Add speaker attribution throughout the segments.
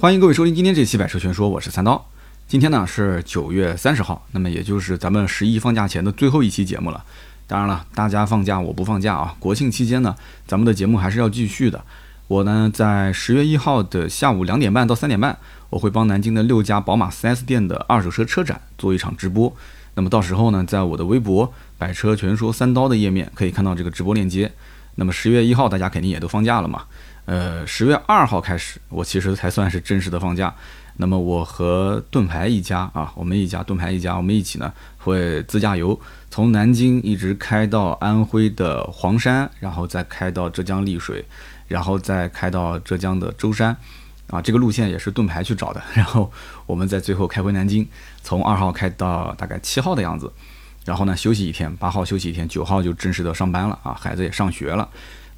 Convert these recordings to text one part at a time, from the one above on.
Speaker 1: 欢迎各位收听今天这期百车全说，我是三刀。今天呢是九月三十号，那么也就是咱们十一放假前的最后一期节目了。当然了，大家放假我不放假啊。国庆期间呢，咱们的节目还是要继续的。我呢在十月一号的下午两点半到三点半，我会帮南京的六家宝马 4S 店的二手车车展做一场直播。那么到时候呢，在我的微博“百车全说三刀”的页面可以看到这个直播链接。那么十月一号大家肯定也都放假了嘛。呃，十月二号开始，我其实才算是正式的放假。那么我和盾牌一家啊，我们一家盾牌一家，我们一起呢会自驾游，从南京一直开到安徽的黄山，然后再开到浙江丽水，然后再开到浙江的舟山，啊，这个路线也是盾牌去找的。然后我们在最后开回南京，从二号开到大概七号的样子，然后呢休息一天，八号休息一天，九号就正式的上班了啊，孩子也上学了。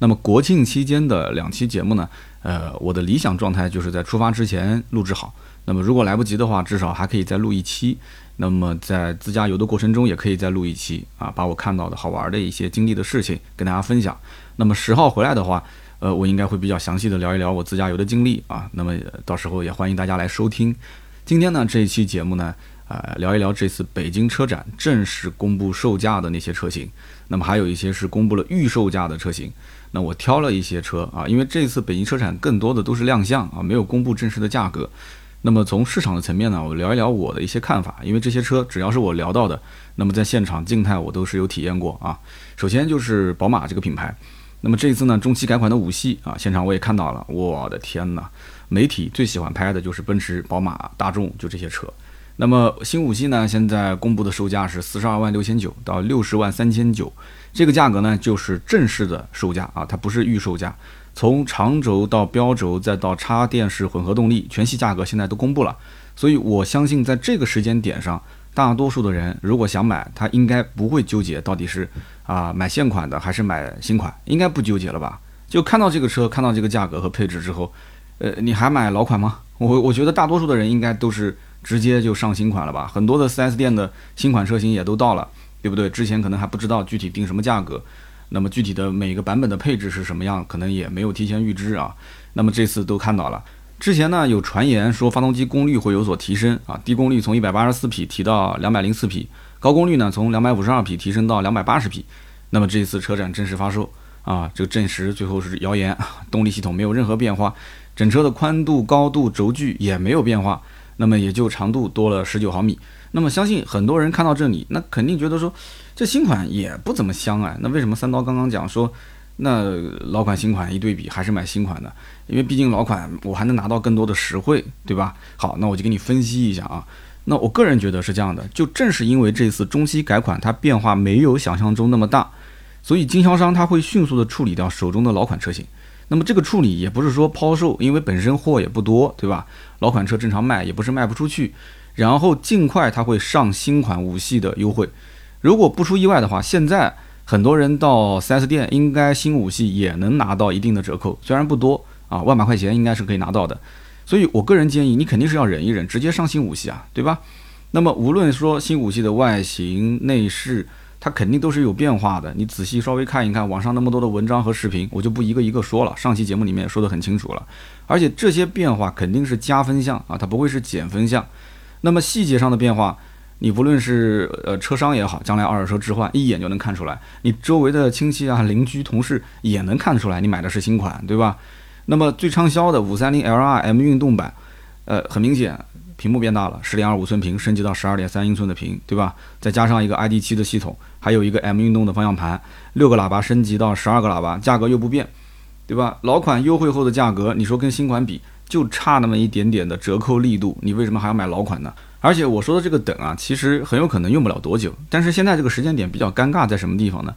Speaker 1: 那么国庆期间的两期节目呢，呃，我的理想状态就是在出发之前录制好。那么如果来不及的话，至少还可以再录一期。那么在自驾游的过程中，也可以再录一期啊，把我看到的好玩的一些经历的事情跟大家分享。那么十号回来的话，呃，我应该会比较详细的聊一聊我自驾游的经历啊。那么到时候也欢迎大家来收听。今天呢这一期节目呢，呃，聊一聊这次北京车展正式公布售价的那些车型。那么还有一些是公布了预售价的车型。那我挑了一些车啊，因为这次北京车展更多的都是亮相啊，没有公布正式的价格。那么从市场的层面呢，我聊一聊我的一些看法，因为这些车只要是我聊到的，那么在现场静态我都是有体验过啊。首先就是宝马这个品牌，那么这一次呢中期改款的五系啊，现场我也看到了，我的天呐，媒体最喜欢拍的就是奔驰、宝马、大众就这些车。那么新五系呢，现在公布的售价是四十二万六千九到六十万三千九。这个价格呢，就是正式的售价啊，它不是预售价。从长轴到标轴再到插电式混合动力，全系价格现在都公布了。所以我相信，在这个时间点上，大多数的人如果想买，他应该不会纠结到底是啊买现款的还是买新款，应该不纠结了吧？就看到这个车，看到这个价格和配置之后，呃，你还买老款吗？我我觉得大多数的人应该都是直接就上新款了吧？很多的 4S 店的新款车型也都到了。对不对？之前可能还不知道具体定什么价格，那么具体的每个版本的配置是什么样，可能也没有提前预知啊。那么这次都看到了。之前呢有传言说发动机功率会有所提升啊，低功率从一百八十四匹提到两百零四匹，高功率呢从两百五十二匹提升到两百八十匹。那么这次车展正式发售啊，这个证实最后是谣言，动力系统没有任何变化，整车的宽度、高度、轴距也没有变化，那么也就长度多了十九毫米。那么相信很多人看到这里，那肯定觉得说，这新款也不怎么香啊。那为什么三刀刚刚讲说，那老款新款一对比，还是买新款的？因为毕竟老款我还能拿到更多的实惠，对吧？好，那我就给你分析一下啊。那我个人觉得是这样的，就正是因为这次中期改款它变化没有想象中那么大，所以经销商他会迅速的处理掉手中的老款车型。那么这个处理也不是说抛售，因为本身货也不多，对吧？老款车正常卖也不是卖不出去。然后尽快它会上新款五系的优惠，如果不出意外的话，现在很多人到 4S 店应该新五系也能拿到一定的折扣，虽然不多啊，万把块钱应该是可以拿到的。所以我个人建议你肯定是要忍一忍，直接上新五系啊，对吧？那么无论说新五系的外形内饰，它肯定都是有变化的。你仔细稍微看一看网上那么多的文章和视频，我就不一个一个说了，上期节目里面说得很清楚了。而且这些变化肯定是加分项啊，它不会是减分项。那么细节上的变化，你不论是呃车商也好，将来二手车置换一眼就能看出来，你周围的亲戚啊、邻居、同事也能看出来你买的是新款，对吧？那么最畅销的五三零 L R M 运动版，呃，很明显屏幕变大了，十点二五寸屏升级到十二点三英寸的屏，对吧？再加上一个 ID.7 的系统，还有一个 M 运动的方向盘，六个喇叭升级到十二个喇叭，价格又不变，对吧？老款优惠后的价格，你说跟新款比？就差那么一点点的折扣力度，你为什么还要买老款呢？而且我说的这个等啊，其实很有可能用不了多久。但是现在这个时间点比较尴尬，在什么地方呢？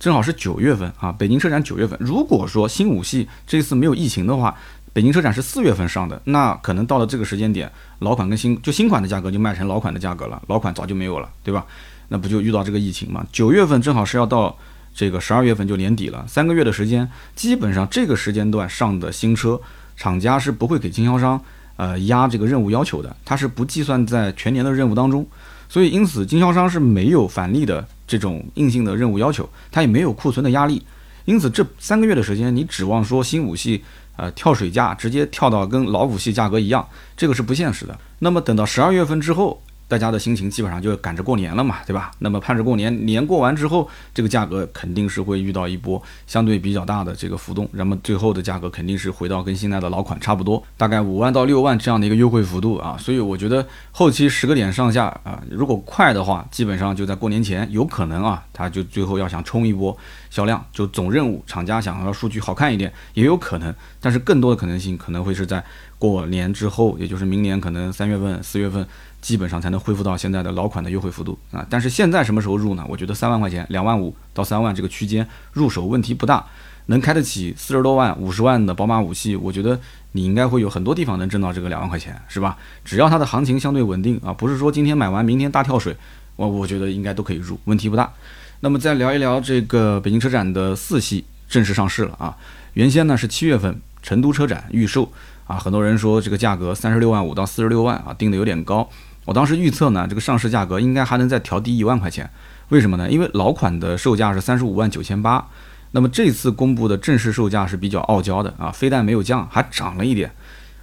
Speaker 1: 正好是九月份啊，北京车展九月份。如果说新五系这次没有疫情的话，北京车展是四月份上的，那可能到了这个时间点，老款跟新就新款的价格就卖成老款的价格了，老款早就没有了，对吧？那不就遇到这个疫情嘛？九月份正好是要到这个十二月份就年底了，三个月的时间，基本上这个时间段上的新车。厂家是不会给经销商呃压这个任务要求的，它是不计算在全年的任务当中，所以因此经销商是没有返利的这种硬性的任务要求，它也没有库存的压力，因此这三个月的时间，你指望说新五系呃跳水价，直接跳到跟老五系价格一样，这个是不现实的。那么等到十二月份之后。大家的心情基本上就赶着过年了嘛，对吧？那么盼着过年，年过完之后，这个价格肯定是会遇到一波相对比较大的这个浮动，那么最后的价格肯定是回到跟现在的老款差不多，大概五万到六万这样的一个优惠幅度啊。所以我觉得后期十个点上下啊，如果快的话，基本上就在过年前有可能啊，它就最后要想冲一波销量，就总任务厂家想要数据好看一点也有可能，但是更多的可能性可能会是在过年之后，也就是明年可能三月份、四月份。基本上才能恢复到现在的老款的优惠幅度啊！但是现在什么时候入呢？我觉得三万块钱、两万五到三万这个区间入手问题不大，能开得起四十多万、五十万的宝马五系，我觉得你应该会有很多地方能挣到这个两万块钱，是吧？只要它的行情相对稳定啊，不是说今天买完明天大跳水，我我觉得应该都可以入，问题不大。那么再聊一聊这个北京车展的四系正式上市了啊！原先呢是七月份成都车展预售啊，很多人说这个价格三十六万五到四十六万啊，定的有点高。我当时预测呢，这个上市价格应该还能再调低一万块钱，为什么呢？因为老款的售价是三十五万九千八，那么这次公布的正式售价是比较傲娇的啊，非但没有降，还涨了一点。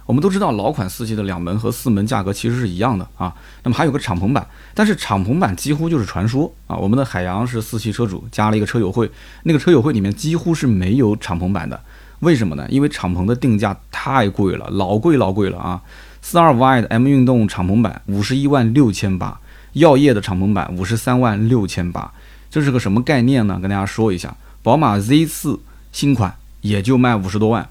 Speaker 1: 我们都知道老款四系的两门和四门价格其实是一样的啊，那么还有个敞篷版，但是敞篷版几乎就是传说啊。我们的海洋是四系车主加了一个车友会，那个车友会里面几乎是没有敞篷版的，为什么呢？因为敞篷的定价太贵了，老贵老贵了啊。四二五 i 的 M 运动敞篷版五十一万六千八，耀夜的敞篷版五十三万六千八，这是个什么概念呢？跟大家说一下，宝马 Z 四新款也就卖五十多万，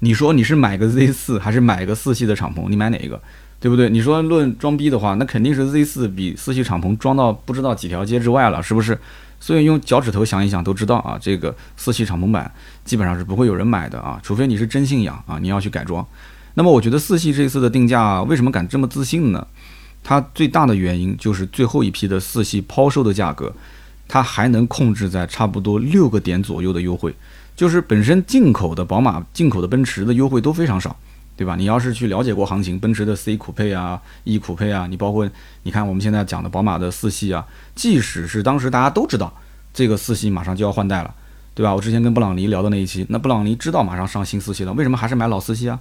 Speaker 1: 你说你是买个 Z 四还是买个四系的敞篷？你买哪一个？对不对？你说论装逼的话，那肯定是 Z 四比四系敞篷装到不知道几条街之外了，是不是？所以用脚趾头想一想都知道啊，这个四系敞篷版基本上是不会有人买的啊，除非你是真信仰啊，你要去改装。那么我觉得四系这次的定价为什么敢这么自信呢？它最大的原因就是最后一批的四系抛售的价格，它还能控制在差不多六个点左右的优惠，就是本身进口的宝马、进口的奔驰的优惠都非常少，对吧？你要是去了解过行情，奔驰的 C 酷配啊、E 酷配啊，你包括你看我们现在讲的宝马的四系啊，即使是当时大家都知道这个四系马上就要换代了，对吧？我之前跟布朗尼聊的那一期，那布朗尼知道马上上新四系了，为什么还是买老四系啊？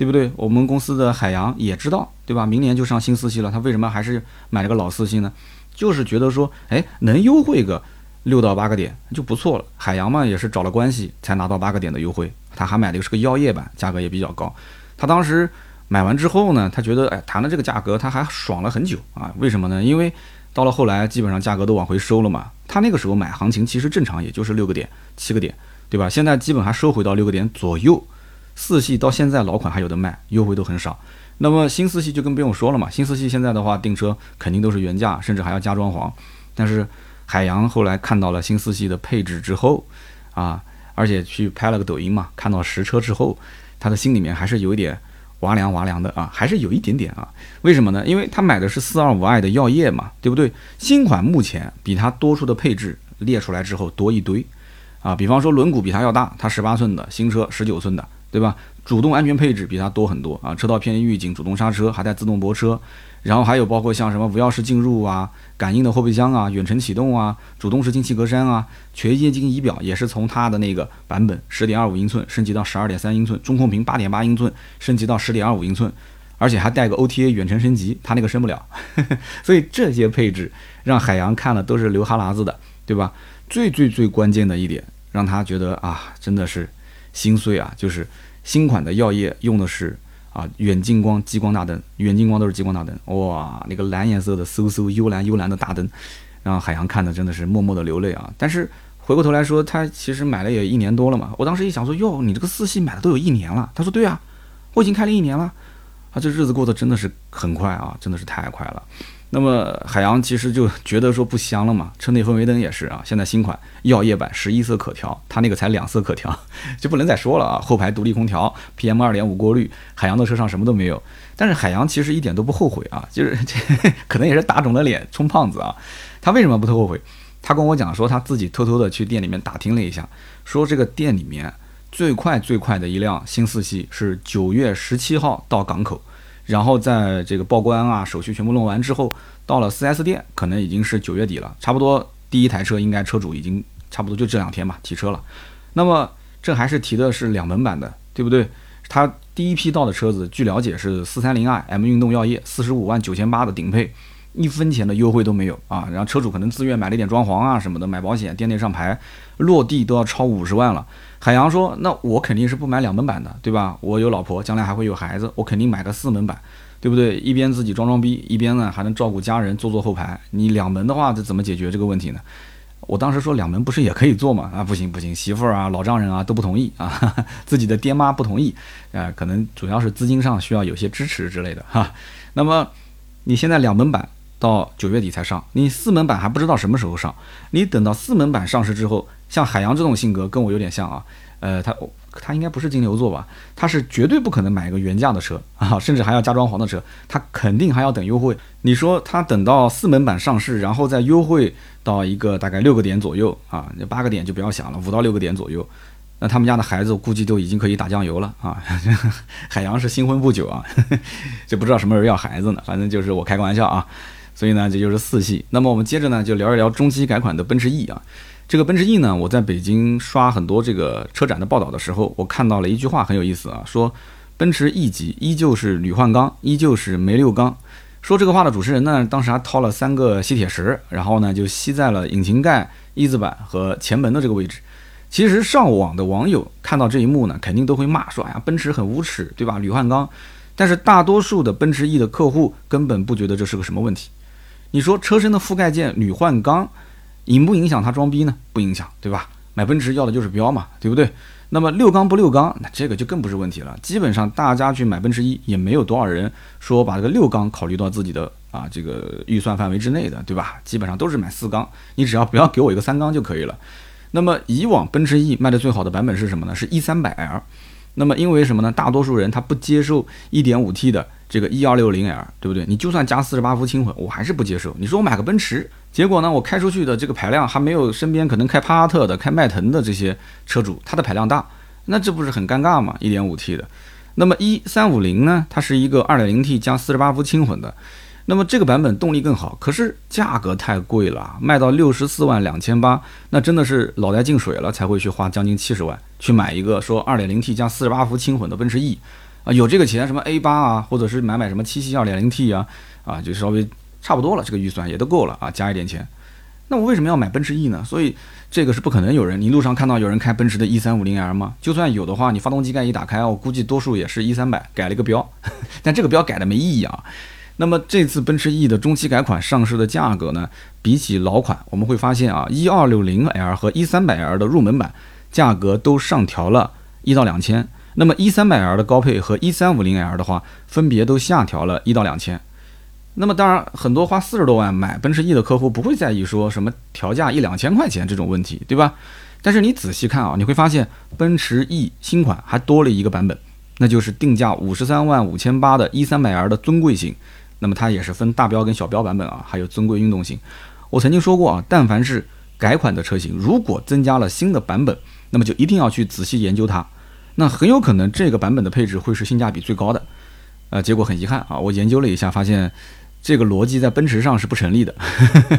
Speaker 1: 对不对？我们公司的海洋也知道，对吧？明年就上新四系了，他为什么还是买了个老四系呢？就是觉得说，哎，能优惠个六到八个点就不错了。海洋嘛，也是找了关系才拿到八个点的优惠。他还买的是个药业版，价格也比较高。他当时买完之后呢，他觉得，哎，谈了这个价格他还爽了很久啊。为什么呢？因为到了后来，基本上价格都往回收了嘛。他那个时候买行情其实正常，也就是六个点、七个点，对吧？现在基本还收回到六个点左右。四系到现在老款还有的卖，优惠都很少。那么新四系就更不用说了嘛。新四系现在的话订车肯定都是原价，甚至还要加装潢。但是海洋后来看到了新四系的配置之后，啊，而且去拍了个抖音嘛，看到实车之后，他的心里面还是有一点哇凉哇凉的啊，还是有一点点啊。为什么呢？因为他买的是四二五 i 的耀夜嘛，对不对？新款目前比它多出的配置列出来之后多一堆啊，比方说轮毂比它要大，它十八寸的新车，十九寸的。对吧？主动安全配置比它多很多啊！车道偏移预警、主动刹车，还带自动泊车，然后还有包括像什么无钥匙进入啊、感应的后备箱啊、远程启动啊、主动式进气格栅啊、全液晶仪表也是从它的那个版本十点二五英寸升级到十二点三英寸，中控屏八点八英寸升级到十点二五英寸，而且还带个 OTA 远程升级，它那个升不了。所以这些配置让海洋看了都是流哈喇子的，对吧？最最最关键的一点，让他觉得啊，真的是。心碎啊！就是新款的耀夜用的是啊远近光激光大灯，远近光都是激光大灯，哇，那个蓝颜色的嗖嗖幽蓝幽蓝的大灯，让海洋看的真的是默默的流泪啊！但是回过头来说，他其实买了也一年多了嘛。我当时一想说，哟，你这个四系买的都有一年了。他说对啊，我已经开了一年了。啊，这日子过得真的是很快啊，真的是太快了。那么海洋其实就觉得说不香了嘛，车内氛围灯也是啊，现在新款曜夜版十一色可调，它那个才两色可调，就不能再说了啊。后排独立空调，PM 二点五过滤，海洋的车上什么都没有。但是海洋其实一点都不后悔啊，就是 可能也是打肿了脸充胖子啊。他为什么不特后悔？他跟我讲说他自己偷偷的去店里面打听了一下，说这个店里面最快最快的一辆新四系是九月十七号到港口。然后在这个报关啊手续全部弄完之后，到了 4S 店可能已经是九月底了，差不多第一台车应该车主已经差不多就这两天吧提车了。那么这还是提的是两门版的，对不对？他第一批到的车子，据了解是四三零 i M 运动药业四十五万九千八的顶配，一分钱的优惠都没有啊。然后车主可能自愿买了一点装潢啊什么的，买保险、店内上牌，落地都要超五十万了。海洋说：“那我肯定是不买两门版的，对吧？我有老婆，将来还会有孩子，我肯定买个四门版，对不对？一边自己装装逼，一边呢还能照顾家人，坐坐后排。你两门的话，这怎么解决这个问题呢？”我当时说两门不是也可以做吗？啊，不行不行，媳妇儿啊、老丈人啊都不同意啊，自己的爹妈不同意，啊，可能主要是资金上需要有些支持之类的哈。那么你现在两门版到九月底才上，你四门版还不知道什么时候上，你等到四门版上市之后。像海洋这种性格跟我有点像啊，呃，他他应该不是金牛座吧？他是绝对不可能买一个原价的车啊，甚至还要加装潢的车，他肯定还要等优惠。你说他等到四门版上市，然后再优惠到一个大概六个点左右啊，那八个点就不要想了，五到六个点左右，那他们家的孩子估计都已经可以打酱油了啊。海洋是新婚不久啊，就不知道什么时候要孩子呢，反正就是我开个玩笑啊。所以呢，这就是四系。那么我们接着呢，就聊一聊中期改款的奔驰 E 啊。这个奔驰 E 呢，我在北京刷很多这个车展的报道的时候，我看到了一句话很有意思啊，说奔驰 E 级依旧是铝换钢，依旧是煤六缸。说这个话的主持人呢，当时还掏了三个吸铁石，然后呢就吸在了引擎盖、翼子板和前门的这个位置。其实上网的网友看到这一幕呢，肯定都会骂说：“哎呀，奔驰很无耻，对吧？铝换钢。”但是大多数的奔驰 E 的客户根本不觉得这是个什么问题。你说车身的覆盖件铝换钢？影不影响它装逼呢？不影响，对吧？买奔驰要的就是标嘛，对不对？那么六缸不六缸，那这个就更不是问题了。基本上大家去买奔驰一，也没有多少人说把这个六缸考虑到自己的啊这个预算范围之内的，对吧？基本上都是买四缸，你只要不要给我一个三缸就可以了。那么以往奔驰 E 卖的最好的版本是什么呢？是 E 三百 L。那么因为什么呢？大多数人他不接受 1.5T 的这个 E260L，对不对？你就算加48伏轻混，我还是不接受。你说我买个奔驰，结果呢，我开出去的这个排量还没有身边可能开帕萨特的、开迈腾的这些车主，它的排量大，那这不是很尴尬吗？1.5T 的，那么 E350 呢？它是一个 2.0T 加48伏轻混的。那么这个版本动力更好，可是价格太贵了，卖到六十四万两千八，那真的是脑袋进水了才会去花将近七十万去买一个说二点零 T 加四十八伏轻混的奔驰 E，啊，有这个钱什么 A 八啊，或者是买买什么七系二点零 T 啊，啊，就稍微差不多了，这个预算也都够了啊，加一点钱。那我为什么要买奔驰 E 呢？所以这个是不可能有人，你路上看到有人开奔驰的 E 三五零 L 吗？就算有的话，你发动机盖一打开，我估计多数也是一三百改了一个标，但这个标改的没意义啊。那么这次奔驰 E 的中期改款上市的价格呢，比起老款，我们会发现啊，一二六零 L 和一三百 L 的入门版价格都上调了一到两千。那么一三百 L 的高配和一三五零 L 的话，分别都下调了一到两千。那么当然，很多花四十多万买奔驰 E 的客户不会在意说什么调价一两千块钱这种问题，对吧？但是你仔细看啊，你会发现奔驰 E 新款还多了一个版本，那就是定价五十三万五千八的一三百 L 的尊贵型。那么它也是分大标跟小标版本啊，还有尊贵运动型。我曾经说过啊，但凡是改款的车型，如果增加了新的版本，那么就一定要去仔细研究它。那很有可能这个版本的配置会是性价比最高的。呃，结果很遗憾啊，我研究了一下，发现这个逻辑在奔驰上是不成立的。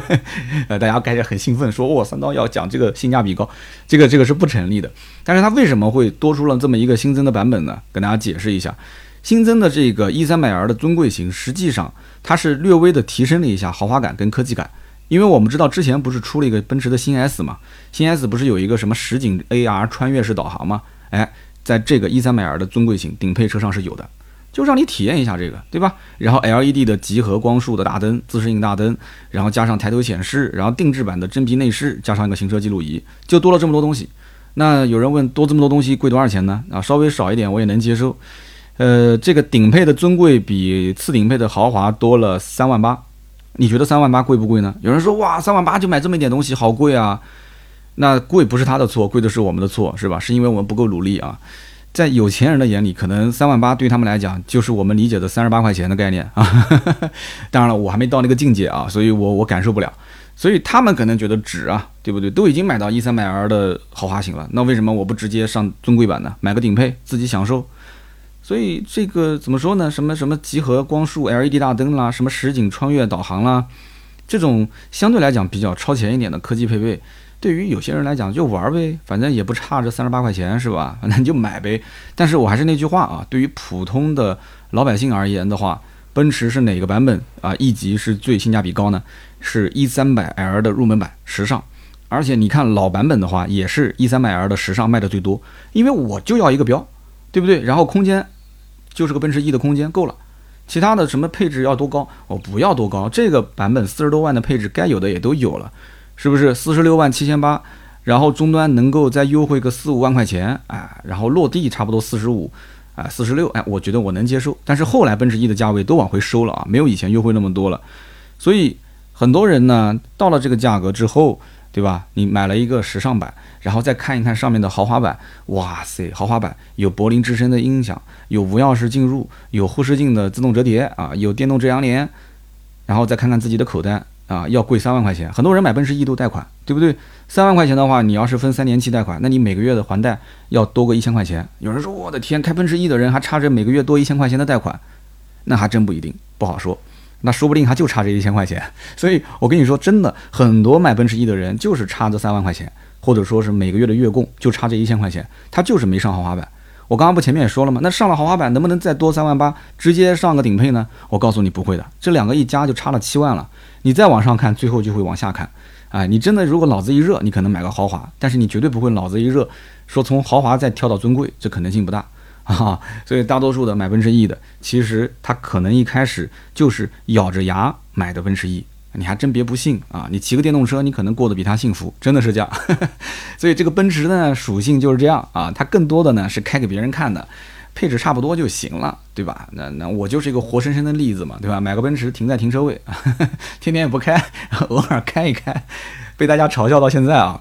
Speaker 1: 呃，大家开始很兴奋说，哇，三刀要讲这个性价比高，这个这个是不成立的。但是它为什么会多出了这么一个新增的版本呢？跟大家解释一下。新增的这个 E 三百 L 的尊贵型，实际上它是略微的提升了一下豪华感跟科技感，因为我们知道之前不是出了一个奔驰的新 S 嘛，新 S 不是有一个什么实景 AR 穿越式导航吗？哎，在这个 E 三百 L 的尊贵型顶配车上是有的，就让你体验一下这个，对吧？然后 LED 的集合光束的大灯，自适应大灯，然后加上抬头显示，然后定制版的真皮内饰，加上一个行车记录仪，就多了这么多东西。那有人问，多这么多东西贵多少钱呢？啊，稍微少一点我也能接受。呃，这个顶配的尊贵比次顶配的豪华多了三万八，你觉得三万八贵不贵呢？有人说哇，三万八就买这么一点东西，好贵啊！那贵不是他的错，贵的是我们的错，是吧？是因为我们不够努力啊。在有钱人的眼里，可能三万八对他们来讲就是我们理解的三十八块钱的概念啊。当然了，我还没到那个境界啊，所以我我感受不了。所以他们可能觉得值啊，对不对？都已经买到一三百 R 的豪华型了，那为什么我不直接上尊贵版呢？买个顶配自己享受。所以这个怎么说呢？什么什么集合光束 LED 大灯啦，什么实景穿越导航啦，这种相对来讲比较超前一点的科技配备，对于有些人来讲就玩呗，反正也不差这三十八块钱是吧？反正就买呗。但是我还是那句话啊，对于普通的老百姓而言的话，奔驰是哪个版本啊？一级是最性价比高呢？是一三百 L 的入门版时尚。而且你看老版本的话，也是一三百 L 的时尚卖的最多，因为我就要一个标，对不对？然后空间就是个奔驰 E 的空间够了，其他的什么配置要多高，我不要多高，这个版本四十多万的配置该有的也都有了。是不是四十六万七千八，然后终端能够再优惠个四五万块钱，哎，然后落地差不多四十五，啊，四十六，哎，我觉得我能接受。但是后来奔驰 E 的价位都往回收了啊，没有以前优惠那么多了，所以很多人呢到了这个价格之后，对吧？你买了一个时尚版，然后再看一看上面的豪华版，哇塞，豪华版有柏林之声的音响，有无钥匙进入，有后视镜的自动折叠啊，有电动遮阳帘，然后再看看自己的口袋。啊，要贵三万块钱，很多人买奔驰 E 都贷款，对不对？三万块钱的话，你要是分三年期贷款，那你每个月的还贷要多个一千块钱。有人说，我的天，开奔驰 E 的人还差着每个月多一千块钱的贷款，那还真不一定，不好说。那说不定他就差这一千块钱。所以我跟你说，真的，很多买奔驰 E 的人就是差这三万块钱，或者说是每个月的月供就差这一千块钱，他就是没上豪华版。我刚刚不前面也说了吗？那上了豪华版能不能再多三万八，直接上个顶配呢？我告诉你不会的，这两个一加就差了七万了。你再往上看，最后就会往下看，哎，你真的如果脑子一热，你可能买个豪华，但是你绝对不会脑子一热，说从豪华再跳到尊贵，这可能性不大啊。所以大多数的买奔驰 E 的，其实他可能一开始就是咬着牙买的奔驰 E，你还真别不信啊，你骑个电动车，你可能过得比他幸福，真的是这样。所以这个奔驰呢，属性就是这样啊，它更多的呢是开给别人看的。配置差不多就行了，对吧？那那我就是一个活生生的例子嘛，对吧？买个奔驰停在停车位，天天也不开，偶尔开一开，被大家嘲笑到现在啊。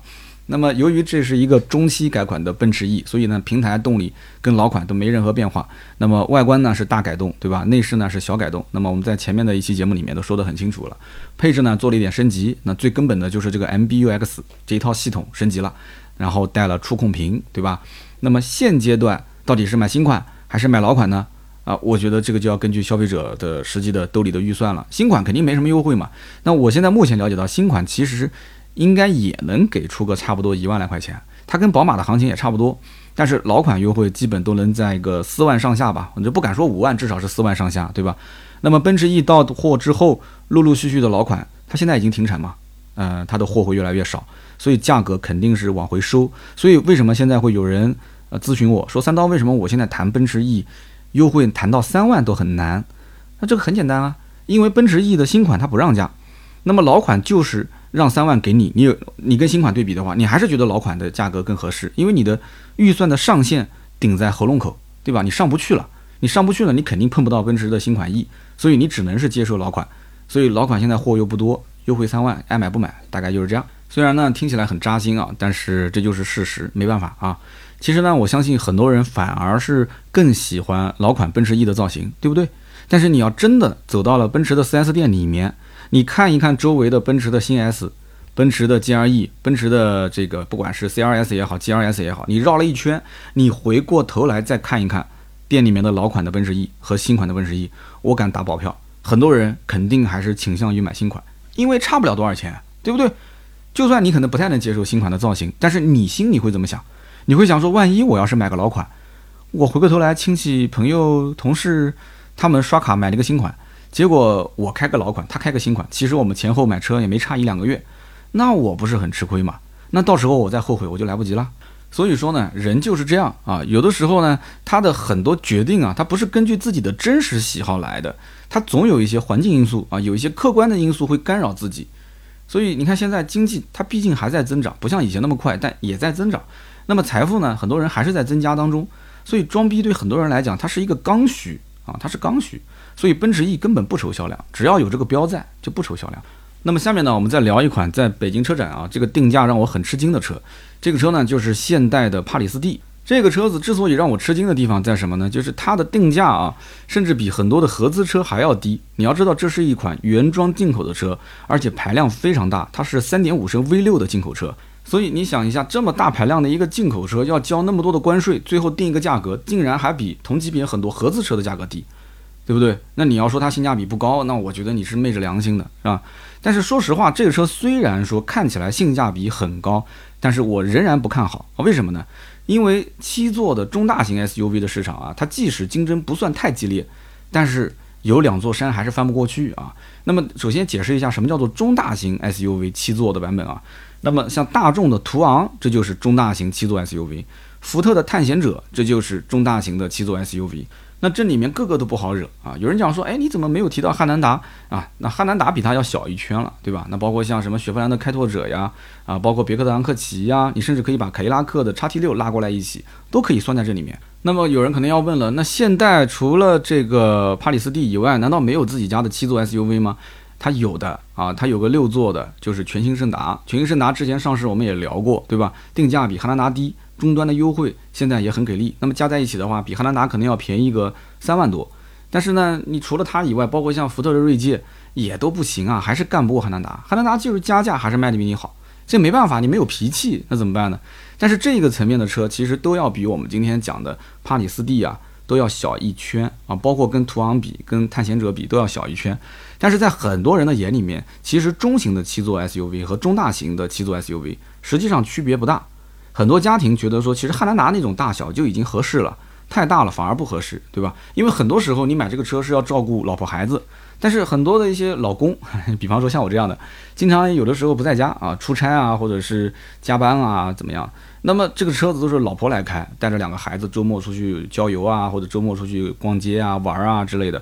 Speaker 1: 那么由于这是一个中期改款的奔驰 E，所以呢，平台动力跟老款都没任何变化。那么外观呢是大改动，对吧？内饰呢是小改动。那么我们在前面的一期节目里面都说得很清楚了，配置呢做了一点升级。那最根本的就是这个 MBUX 这一套系统升级了，然后带了触控屏，对吧？那么现阶段。到底是买新款还是买老款呢？啊，我觉得这个就要根据消费者的实际的兜里的预算了。新款肯定没什么优惠嘛。那我现在目前了解到，新款其实应该也能给出个差不多一万来块钱，它跟宝马的行情也差不多。但是老款优惠基本都能在一个四万上下吧，我就不敢说五万，至少是四万上下，对吧？那么奔驰 E 到货之后，陆陆续续的老款，它现在已经停产嘛？呃，它的货会越来越少，所以价格肯定是往回收。所以为什么现在会有人？呃，咨询我说三刀为什么我现在谈奔驰 E 优惠谈到三万都很难？那这个很简单啊，因为奔驰 E 的新款它不让价，那么老款就是让三万给你，你有你跟新款对比的话，你还是觉得老款的价格更合适，因为你的预算的上限顶在喉咙口，对吧？你上不去了，你上不去了，你肯定碰不到奔驰的新款 E，所以你只能是接受老款，所以老款现在货又不多，优惠三万，爱买不买，大概就是这样。虽然呢听起来很扎心啊，但是这就是事实，没办法啊。其实呢，我相信很多人反而是更喜欢老款奔驰 E 的造型，对不对？但是你要真的走到了奔驰的 4S 店里面，你看一看周围的奔驰的新 S、奔驰的 GLE、奔驰的这个不管是 CLS 也好、GLS 也好，你绕了一圈，你回过头来再看一看店里面的老款的奔驰 E 和新款的奔驰 E，我敢打保票，很多人肯定还是倾向于买新款，因为差不了多少钱，对不对？就算你可能不太能接受新款的造型，但是你心里会怎么想？你会想说，万一我要是买个老款，我回过头来亲戚朋友同事他们刷卡买了个新款，结果我开个老款，他开个新款，其实我们前后买车也没差一两个月，那我不是很吃亏吗？那到时候我再后悔我就来不及了。所以说呢，人就是这样啊，有的时候呢，他的很多决定啊，他不是根据自己的真实喜好来的，他总有一些环境因素啊，有一些客观的因素会干扰自己。所以你看现在经济它毕竟还在增长，不像以前那么快，但也在增长。那么财富呢？很多人还是在增加当中，所以装逼对很多人来讲，它是一个刚需啊，它是刚需。所以奔驰 E 根本不愁销量，只要有这个标在，就不愁销量。那么下面呢，我们再聊一款在北京车展啊，这个定价让我很吃惊的车。这个车呢，就是现代的帕里斯蒂。这个车子之所以让我吃惊的地方在什么呢？就是它的定价啊，甚至比很多的合资车还要低。你要知道，这是一款原装进口的车，而且排量非常大，它是3.5升 V6 的进口车。所以你想一下，这么大排量的一个进口车要交那么多的关税，最后定一个价格，竟然还比同级别很多合资车的价格低，对不对？那你要说它性价比不高，那我觉得你是昧着良心的，是吧？但是说实话，这个车虽然说看起来性价比很高，但是我仍然不看好。为什么呢？因为七座的中大型 SUV 的市场啊，它即使竞争不算太激烈，但是有两座山还是翻不过去啊。那么首先解释一下什么叫做中大型 SUV 七座的版本啊？那么像大众的途昂，这就是中大型七座 SUV；福特的探险者，这就是中大型的七座 SUV。那这里面个个都不好惹啊！有人讲说，哎，你怎么没有提到汉兰达啊？那汉兰达比它要小一圈了，对吧？那包括像什么雪佛兰的开拓者呀，啊，包括别克的昂克旗呀，你甚至可以把凯迪拉克的叉 T 六拉过来一起，都可以算在这里面。那么有人可能要问了，那现代除了这个帕里斯蒂以外，难道没有自己家的七座 SUV 吗？它有的啊，它有个六座的，就是全新胜达。全新胜达之前上市我们也聊过，对吧？定价比汉兰达低。终端的优惠现在也很给力，那么加在一起的话，比汉兰达可能要便宜个三万多。但是呢，你除了它以外，包括像福特的锐界也都不行啊，还是干不过汉兰达。汉兰达就是加价还是卖的比你好，这没办法，你没有脾气，那怎么办呢？但是这个层面的车其实都要比我们今天讲的帕里斯蒂啊都要小一圈啊，包括跟途昂比、跟探险者比都要小一圈。但是在很多人的眼里面，其实中型的七座 SUV 和中大型的七座 SUV 实际上区别不大。很多家庭觉得说，其实汉兰达那种大小就已经合适了，太大了反而不合适，对吧？因为很多时候你买这个车是要照顾老婆孩子，但是很多的一些老公，比方说像我这样的，经常有的时候不在家啊，出差啊，或者是加班啊，怎么样？那么这个车子都是老婆来开，带着两个孩子周末出去郊游啊，或者周末出去逛街啊、玩啊之类的。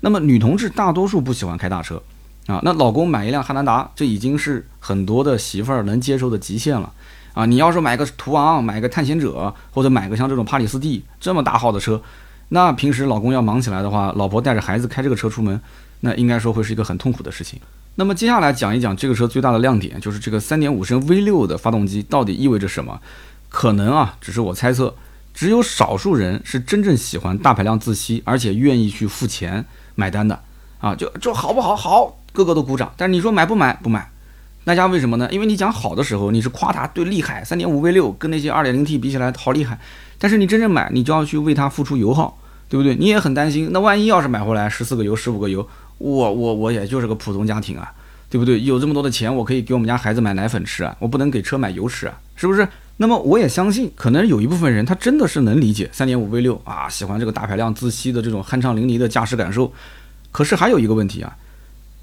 Speaker 1: 那么女同志大多数不喜欢开大车啊，那老公买一辆汉兰达，这已经是很多的媳妇儿能接受的极限了。啊，你要是买个途昂，买个探险者，或者买个像这种帕里斯蒂这么大号的车，那平时老公要忙起来的话，老婆带着孩子开这个车出门，那应该说会是一个很痛苦的事情。那么接下来讲一讲这个车最大的亮点，就是这个3.5升 V6 的发动机到底意味着什么？可能啊，只是我猜测，只有少数人是真正喜欢大排量自吸，而且愿意去付钱买单的啊，就就好不好？好，个个都鼓掌。但是你说买不买？不买。那家为什么呢？因为你讲好的时候，你是夸它对厉害，三点五 V 六跟那些二点零 T 比起来好厉害。但是你真正买，你就要去为它付出油耗，对不对？你也很担心，那万一要是买回来十四个油、十五个油，我我我也就是个普通家庭啊，对不对？有这么多的钱，我可以给我们家孩子买奶粉吃啊，我不能给车买油吃啊，是不是？那么我也相信，可能有一部分人他真的是能理解三点五 V 六啊，喜欢这个大排量自吸的这种酣畅淋漓的驾驶感受。可是还有一个问题啊。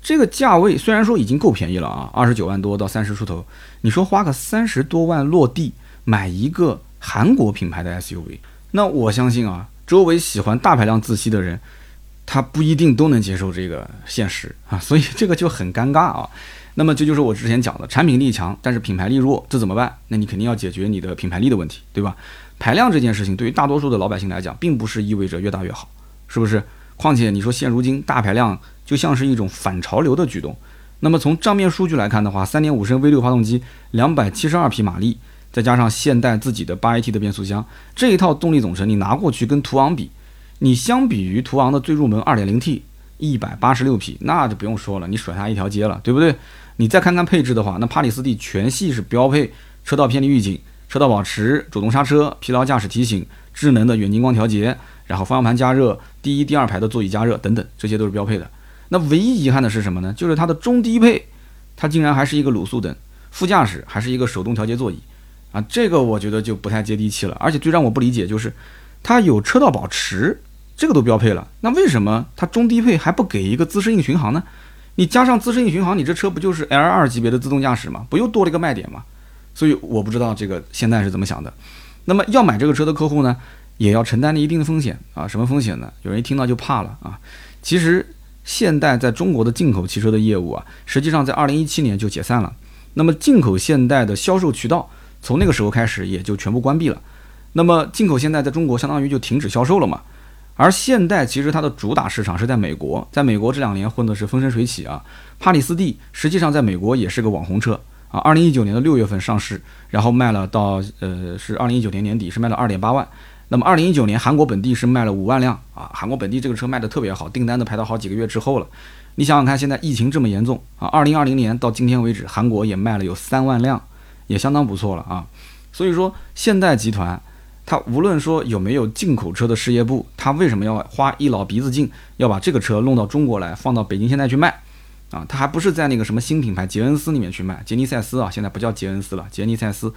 Speaker 1: 这个价位虽然说已经够便宜了啊，二十九万多到三十出头，你说花个三十多万落地买一个韩国品牌的 SUV，那我相信啊，周围喜欢大排量自吸的人，他不一定都能接受这个现实啊，所以这个就很尴尬啊。那么这就是我之前讲的，产品力强，但是品牌力弱，这怎么办？那你肯定要解决你的品牌力的问题，对吧？排量这件事情对于大多数的老百姓来讲，并不是意味着越大越好，是不是？况且你说现如今大排量。就像是一种反潮流的举动。那么从账面数据来看的话，三点五升 V 六发动机，两百七十二匹马力，再加上现代自己的八 AT 的变速箱，这一套动力总成你拿过去跟途昂比，你相比于途昂的最入门二点零 T，一百八十六匹，那就不用说了，你甩它一条街了，对不对？你再看看配置的话，那帕里斯蒂全系是标配车道偏离预警、车道保持、主动刹车、疲劳驾驶提醒、智能的远近光调节，然后方向盘加热、第一、第二排的座椅加热等等，这些都是标配的。那唯一遗憾的是什么呢？就是它的中低配，它竟然还是一个卤素灯，副驾驶还是一个手动调节座椅，啊，这个我觉得就不太接地气了。而且最让我不理解就是，它有车道保持，这个都标配了，那为什么它中低配还不给一个自适应巡航呢？你加上自适应巡航，你这车不就是 L 二级别的自动驾驶吗？不又多了一个卖点吗？所以我不知道这个现在是怎么想的。那么要买这个车的客户呢，也要承担一定的风险啊，什么风险呢？有人一听到就怕了啊，其实。现代在中国的进口汽车的业务啊，实际上在二零一七年就解散了。那么进口现代的销售渠道从那个时候开始也就全部关闭了。那么进口现代在中国相当于就停止销售了嘛？而现代其实它的主打市场是在美国，在美国这两年混的是风生水起啊。帕里斯蒂实际上在美国也是个网红车啊。二零一九年的六月份上市，然后卖了到呃是二零一九年年底是卖了二点八万。那么，二零一九年韩国本地是卖了五万辆啊，韩国本地这个车卖的特别好，订单都排到好几个月之后了。你想想看，现在疫情这么严重啊，二零二零年到今天为止，韩国也卖了有三万辆，也相当不错了啊。所以说，现代集团它无论说有没有进口车的事业部，它为什么要花一老鼻子劲要把这个车弄到中国来，放到北京现代去卖？啊，它还不是在那个什么新品牌杰恩斯里面去卖，杰尼赛斯啊，现在不叫杰恩斯了，杰尼赛斯，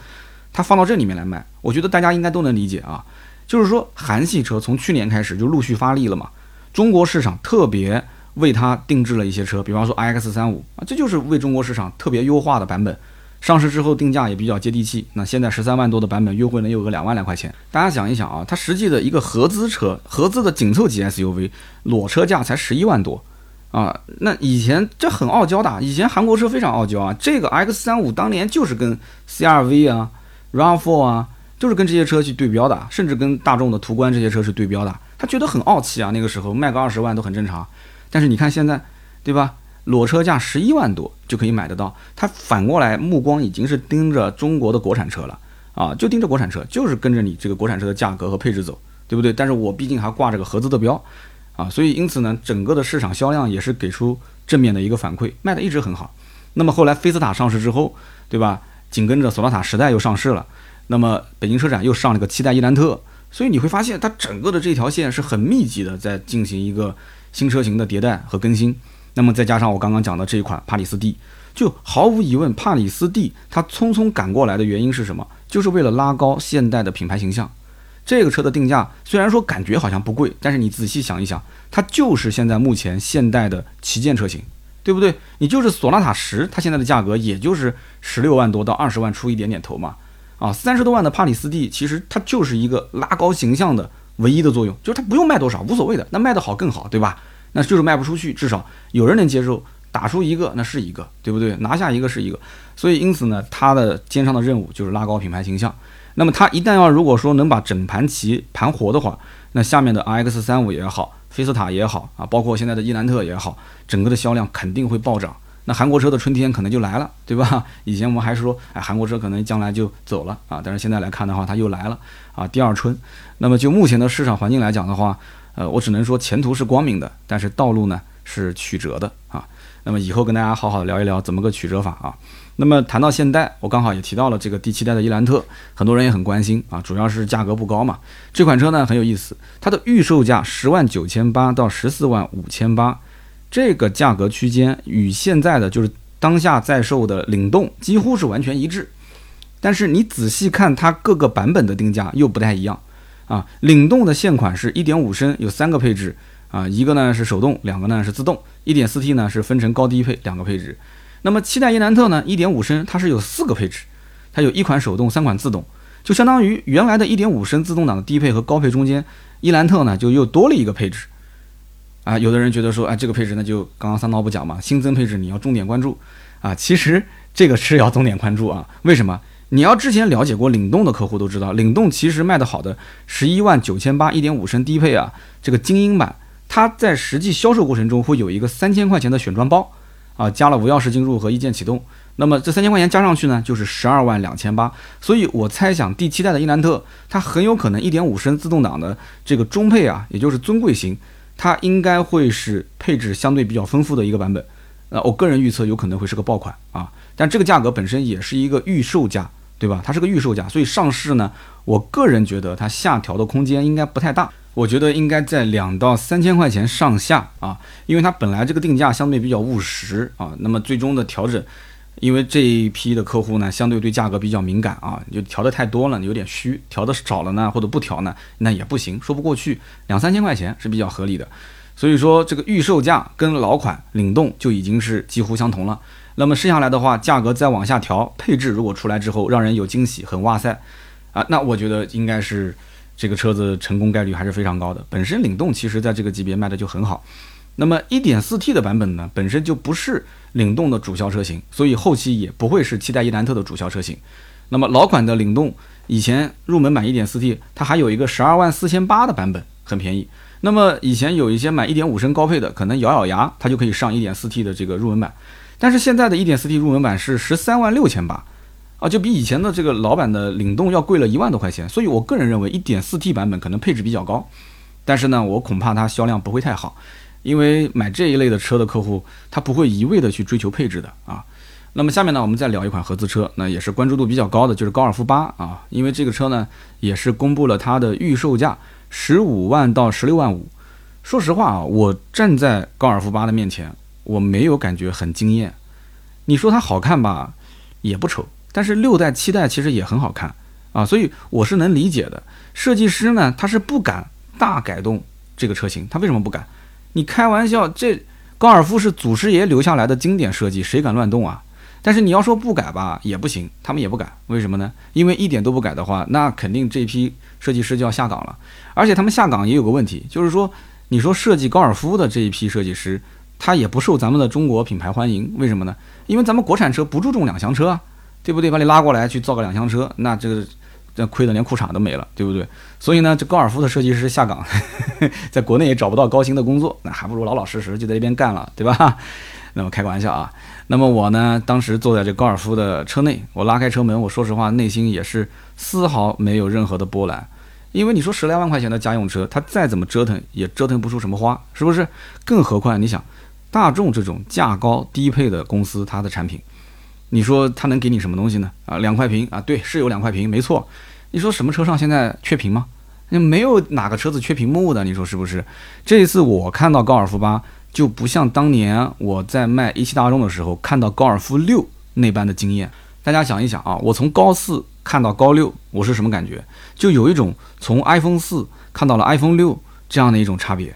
Speaker 1: 它放到这里面来卖，我觉得大家应该都能理解啊。就是说，韩系车从去年开始就陆续发力了嘛，中国市场特别为它定制了一些车，比方说 iX 三五啊，这就是为中国市场特别优化的版本。上市之后定价也比较接地气，那现在十三万多的版本优惠能有个两万来块钱。大家想一想啊，它实际的一个合资车，合资的紧凑级 SUV 裸车价才十一万多啊。那以前这很傲娇的，以前韩国车非常傲娇啊。这个 X 三五当年就是跟 CRV 啊、RAV4 啊，就是跟这些车去对标的，甚至跟大众的途观这些车是对标的。他觉得很傲气啊，那个时候卖个二十万都很正常。但是你看现在，对吧？裸车价十一万多就可以买得到，他反过来目光已经是盯着中国的国产车了啊，就盯着国产车，就是跟着你这个国产车的价格和配置走，对不对？但是我毕竟还挂着个合资的标啊，所以因此呢，整个的市场销量也是给出正面的一个反馈，卖的一直很好。那么后来菲斯塔上市之后，对吧？紧跟着索纳塔时代又上市了，那么北京车展又上了个七代伊兰特，所以你会发现它整个的这条线是很密集的在进行一个新车型的迭代和更新。那么再加上我刚刚讲的这一款帕里斯蒂，就毫无疑问，帕里斯蒂它匆匆赶过来的原因是什么？就是为了拉高现代的品牌形象。这个车的定价虽然说感觉好像不贵，但是你仔细想一想，它就是现在目前现代的旗舰车型，对不对？你就是索纳塔十，它现在的价格也就是十六万多到二十万出一点点头嘛。啊，三十多万的帕里斯蒂其实它就是一个拉高形象的唯一的作用，就是它不用卖多少，无所谓的，那卖得好更好，对吧？那就是卖不出去，至少有人能接受，打出一个那是一个，对不对？拿下一个是一个，所以因此呢，它的肩上的任务就是拉高品牌形象。那么它一旦要如果说能把整盘棋盘活的话，那下面的 RX 三五也好，菲斯塔也好啊，包括现在的伊兰特也好，整个的销量肯定会暴涨。那韩国车的春天可能就来了，对吧？以前我们还是说，哎，韩国车可能将来就走了啊，但是现在来看的话，它又来了啊，第二春。那么就目前的市场环境来讲的话，呃，我只能说前途是光明的，但是道路呢是曲折的啊。那么以后跟大家好好聊一聊怎么个曲折法啊。那么谈到现代，我刚好也提到了这个第七代的伊兰特，很多人也很关心啊，主要是价格不高嘛。这款车呢很有意思，它的预售价十万九千八到十四万五千八，这个价格区间与现在的就是当下在售的领动几乎是完全一致，但是你仔细看它各个版本的定价又不太一样。啊，领动的现款是1.5升，有三个配置啊，一个呢是手动，两个呢是自动，1.4T 呢是分成高低配两个配置。那么七代伊兰特呢，1.5升它是有四个配置，它有一款手动，三款自动，就相当于原来的1.5升自动挡的低配和高配中间，伊兰特呢就又多了一个配置。啊，有的人觉得说，哎，这个配置那就刚刚三刀不讲嘛，新增配置你要重点关注啊，其实这个是要重点关注啊，为什么？你要之前了解过领动的客户都知道，领动其实卖的好的十一万九千八一点五升低配啊，这个精英版，它在实际销售过程中会有一个三千块钱的选装包啊，加了无钥匙进入和一键启动，那么这三千块钱加上去呢，就是十二万两千八。所以我猜想第七代的伊兰特，它很有可能一点五升自动挡的这个中配啊，也就是尊贵型，它应该会是配置相对比较丰富的一个版本。那我个人预测有可能会是个爆款啊，但这个价格本身也是一个预售价。对吧？它是个预售价，所以上市呢，我个人觉得它下调的空间应该不太大。我觉得应该在两到三千块钱上下啊，因为它本来这个定价相对比较务实啊。那么最终的调整，因为这一批的客户呢，相对对价格比较敏感啊，就调的太多了，有点虚；调的少了呢，或者不调呢，那也不行，说不过去。两三千块钱是比较合理的，所以说这个预售价跟老款领动就已经是几乎相同了。那么剩下来的话，价格再往下调，配置如果出来之后让人有惊喜，很哇塞啊，那我觉得应该是这个车子成功概率还是非常高的。本身领动其实在这个级别卖的就很好，那么 1.4T 的版本呢，本身就不是领动的主销车型，所以后期也不会是七代伊兰特的主销车型。那么老款的领动以前入门版 1.4T，它还有一个十二万四千八的版本，很便宜。那么以前有一些买1.5升高配的，可能咬咬牙，它就可以上 1.4T 的这个入门版。但是现在的一点四 T 入门版是十三万六千八，啊，就比以前的这个老版的领动要贵了一万多块钱。所以我个人认为一点四 T 版本可能配置比较高，但是呢，我恐怕它销量不会太好，因为买这一类的车的客户他不会一味的去追求配置的啊，那么下面呢，我们再聊一款合资车，那也是关注度比较高的，就是高尔夫八啊，因为这个车呢也是公布了它的预售价十五万到十六万五。说实话啊，我站在高尔夫八的面前，我没有感觉很惊艳。你说它好看吧，也不丑，但是六代七代其实也很好看啊，所以我是能理解的。设计师呢，他是不敢大改动这个车型，他为什么不敢？你开玩笑，这高尔夫是祖师爷留下来的经典设计，谁敢乱动啊？但是你要说不改吧，也不行，他们也不改，为什么呢？因为一点都不改的话，那肯定这批设计师就要下岗了。而且他们下岗也有个问题，就是说，你说设计高尔夫的这一批设计师，他也不受咱们的中国品牌欢迎，为什么呢？因为咱们国产车不注重两厢车啊，对不对？把你拉过来去造个两厢车，那这个这亏的连裤衩都没了，对不对？所以呢，这高尔夫的设计师下岗，在国内也找不到高薪的工作，那还不如老老实实就在这边干了，对吧？那么开个玩笑啊。那么我呢，当时坐在这高尔夫的车内，我拉开车门，我说实话，内心也是丝毫没有任何的波澜，因为你说十来万块钱的家用车，它再怎么折腾也折腾不出什么花，是不是？更何况你想，大众这种价高低配的公司，它的产品，你说它能给你什么东西呢？啊，两块屏啊，对，是有两块屏，没错。你说什么车上现在缺屏吗？没有哪个车子缺屏幕的，你说是不是？这一次我看到高尔夫八。就不像当年我在卖一汽大众的时候看到高尔夫六那般的惊艳。大家想一想啊，我从高四看到高六，我是什么感觉？就有一种从 iPhone 四看到了 iPhone 六这样的一种差别。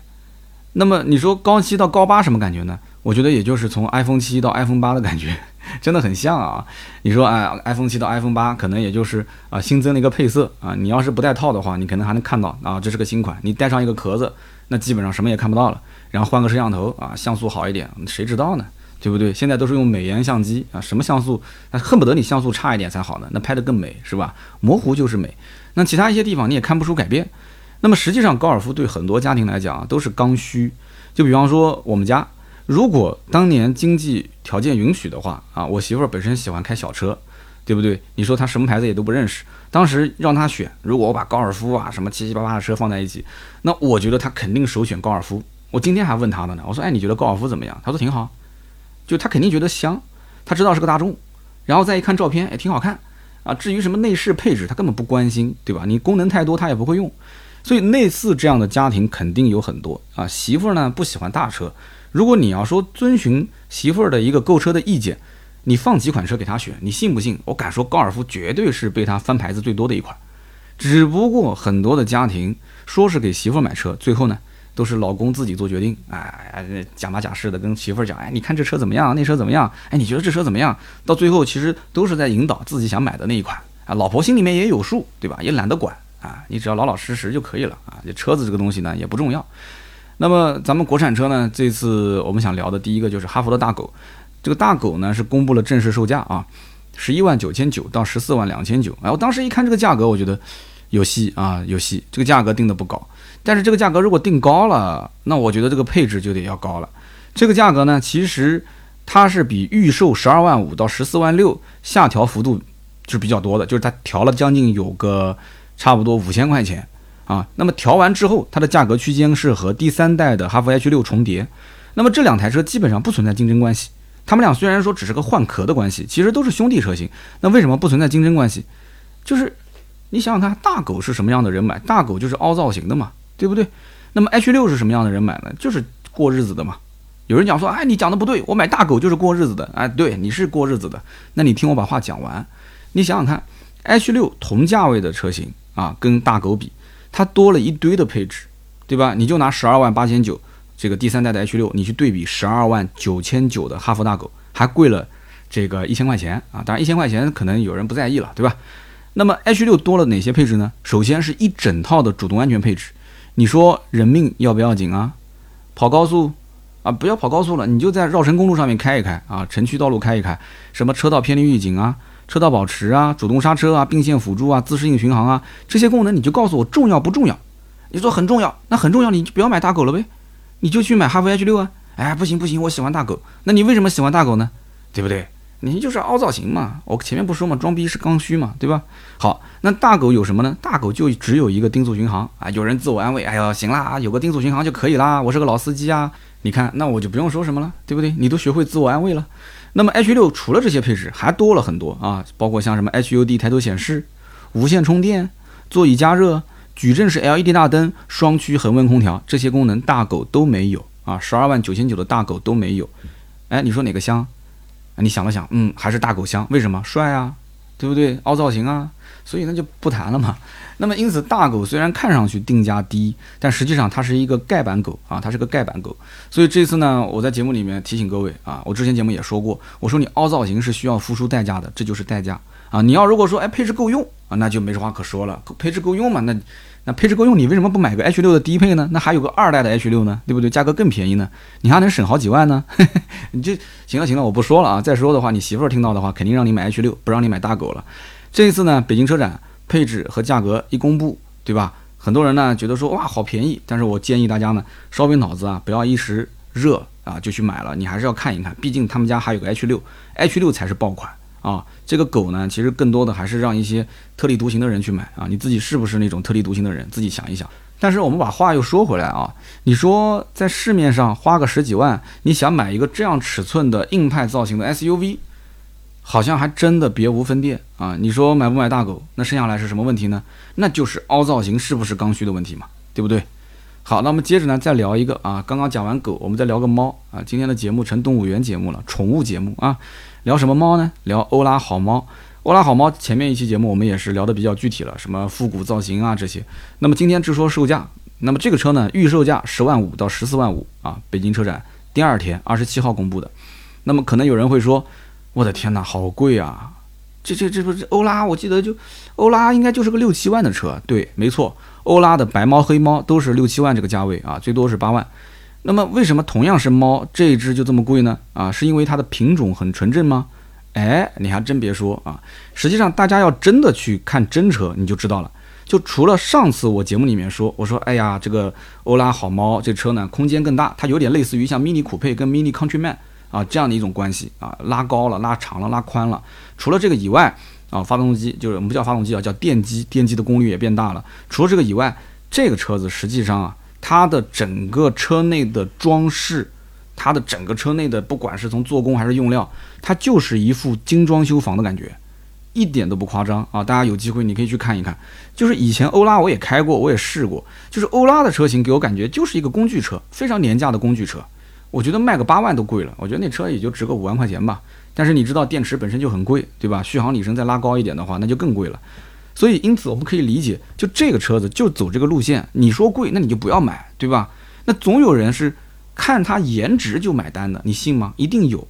Speaker 1: 那么你说高七到高八什么感觉呢？我觉得也就是从 iPhone 七到 iPhone 八的感觉，真的很像啊。你说哎，iPhone 七到 iPhone 八可能也就是啊新增了一个配色啊。你要是不带套的话，你可能还能看到啊这是个新款。你带上一个壳子，那基本上什么也看不到了。然后换个摄像头啊，像素好一点，谁知道呢？对不对？现在都是用美颜相机啊，什么像素，那恨不得你像素差一点才好呢，那拍得更美是吧？模糊就是美。那其他一些地方你也看不出改变。那么实际上高尔夫对很多家庭来讲啊都是刚需。就比方说我们家，如果当年经济条件允许的话啊，我媳妇儿本身喜欢开小车，对不对？你说她什么牌子也都不认识，当时让她选，如果我把高尔夫啊什么七七八八的车放在一起，那我觉得她肯定首选高尔夫。我今天还问他的呢，我说，哎，你觉得高尔夫怎么样？他说挺好，就她肯定觉得香，她知道是个大众，然后再一看照片，哎，挺好看啊。至于什么内饰配置，她根本不关心，对吧？你功能太多，她也不会用。所以类似这样的家庭肯定有很多啊。媳妇儿呢不喜欢大车，如果你要说遵循媳妇儿的一个购车的意见，你放几款车给他选，你信不信？我敢说高尔夫绝对是被他翻牌子最多的一款。只不过很多的家庭说是给媳妇儿买车，最后呢？都是老公自己做决定，哎，假模假式的跟媳妇儿讲，哎，你看这车怎么样，那车怎么样？哎，你觉得这车怎么样？到最后其实都是在引导自己想买的那一款啊。老婆心里面也有数，对吧？也懒得管啊，你只要老老实实就可以了啊。这车子这个东西呢也不重要。那么咱们国产车呢，这次我们想聊的第一个就是哈弗的大狗。这个大狗呢是公布了正式售价啊，十一万九千九到十四万两千九。哎，我当时一看这个价格，我觉得有戏啊，有戏。这个价格定的不高。但是这个价格如果定高了，那我觉得这个配置就得要高了。这个价格呢，其实它是比预售十二万五到十四万六下调幅度是比较多的，就是它调了将近有个差不多五千块钱啊。那么调完之后，它的价格区间是和第三代的哈弗 H 六重叠。那么这两台车基本上不存在竞争关系。他们俩虽然说只是个换壳的关系，其实都是兄弟车型。那为什么不存在竞争关系？就是你想想看，大狗是什么样的人买？大狗就是凹造型的嘛。对不对？那么 H 六是什么样的人买呢？就是过日子的嘛。有人讲说，哎，你讲的不对，我买大狗就是过日子的。哎，对，你是过日子的。那你听我把话讲完。你想想看，H 六同价位的车型啊，跟大狗比，它多了一堆的配置，对吧？你就拿十二万八千九这个第三代的 H 六，你去对比十二万九千九的哈弗大狗，还贵了这个一千块钱啊。当然一千块钱可能有人不在意了，对吧？那么 H 六多了哪些配置呢？首先是一整套的主动安全配置。你说人命要不要紧啊？跑高速啊，不要跑高速了，你就在绕城公路上面开一开啊，城区道路开一开，什么车道偏离预警啊、车道保持啊、主动刹车啊、并线辅助啊、自适应巡航啊，这些功能你就告诉我重要不重要？你说很重要，那很重要，你就不要买大狗了呗，你就去买哈弗 H 六啊。哎，不行不行，我喜欢大狗，那你为什么喜欢大狗呢？对不对？你就是凹造型嘛，我前面不说嘛，装逼是刚需嘛，对吧？好，那大狗有什么呢？大狗就只有一个定速巡航啊。有人自我安慰，哎呦，行啦，有个定速巡航就可以啦，我是个老司机啊。你看，那我就不用说什么了，对不对？你都学会自我安慰了。那么 H 六除了这些配置，还多了很多啊，包括像什么 HUD 抬头显示、无线充电、座椅加热、矩阵式 LED 大灯、双区恒温空调，这些功能大狗都没有啊，十二万九千九的大狗都没有。哎，你说哪个香？你想了想，嗯，还是大狗香。为什么？帅啊，对不对？凹造型啊，所以那就不谈了嘛。那么因此，大狗虽然看上去定价低，但实际上它是一个盖板狗啊，它是个盖板狗。所以这次呢，我在节目里面提醒各位啊，我之前节目也说过，我说你凹造型是需要付出代价的，这就是代价啊。你要如果说哎配置够用啊，那就没什么话可说了，配置够用嘛，那那配置够用，你为什么不买个 H 六的低配呢？那还有个二代的 H 六呢，对不对？价格更便宜呢，你还能省好几万呢。你就行了行了，我不说了啊，再说的话，你媳妇儿听到的话，肯定让你买 H 六，不让你买大狗了。这一次呢，北京车展配置和价格一公布。对吧？很多人呢觉得说哇好便宜，但是我建议大家呢稍微脑子啊不要一时热啊就去买了，你还是要看一看，毕竟他们家还有个 H 六，H 六才是爆款啊。这个狗呢其实更多的还是让一些特立独行的人去买啊，你自己是不是那种特立独行的人，自己想一想。但是我们把话又说回来啊，你说在市面上花个十几万，你想买一个这样尺寸的硬派造型的 SUV？好像还真的别无分店啊！你说买不买大狗？那剩下来是什么问题呢？那就是凹造型是不是刚需的问题嘛，对不对？好，那我们接着呢再聊一个啊，刚刚讲完狗，我们再聊个猫啊。今天的节目成动物园节目了，宠物节目啊，聊什么猫呢？聊欧拉好猫。欧拉好猫前面一期节目我们也是聊的比较具体了，什么复古造型啊这些。那么今天只说售价，那么这个车呢预售价十万五到十四万五啊，北京车展第二天二十七号公布的。那么可能有人会说。我的天哪，好贵啊！这这这不是欧拉？我记得就欧拉应该就是个六七万的车。对，没错，欧拉的白猫黑猫都是六七万这个价位啊，最多是八万。那么为什么同样是猫，这一只就这么贵呢？啊，是因为它的品种很纯正吗？哎，你还真别说啊，实际上大家要真的去看真车，你就知道了。就除了上次我节目里面说，我说哎呀，这个欧拉好猫这车呢，空间更大，它有点类似于像 Mini 酷配跟 Mini Countryman。啊，这样的一种关系啊，拉高了、拉长了、拉宽了。除了这个以外，啊，发动机就是我们不叫发动机啊，叫电机，电机的功率也变大了。除了这个以外，这个车子实际上啊，它的整个车内的装饰，它的整个车内的不管是从做工还是用料，它就是一副精装修房的感觉，一点都不夸张啊！大家有机会你可以去看一看。就是以前欧拉我也开过，我也试过，就是欧拉的车型给我感觉就是一个工具车，非常廉价的工具车。我觉得卖个八万都贵了，我觉得那车也就值个五万块钱吧。但是你知道电池本身就很贵，对吧？续航里程再拉高一点的话，那就更贵了。所以因此我们可以理解，就这个车子就走这个路线。你说贵，那你就不要买，对吧？那总有人是看它颜值就买单的，你信吗？一定有。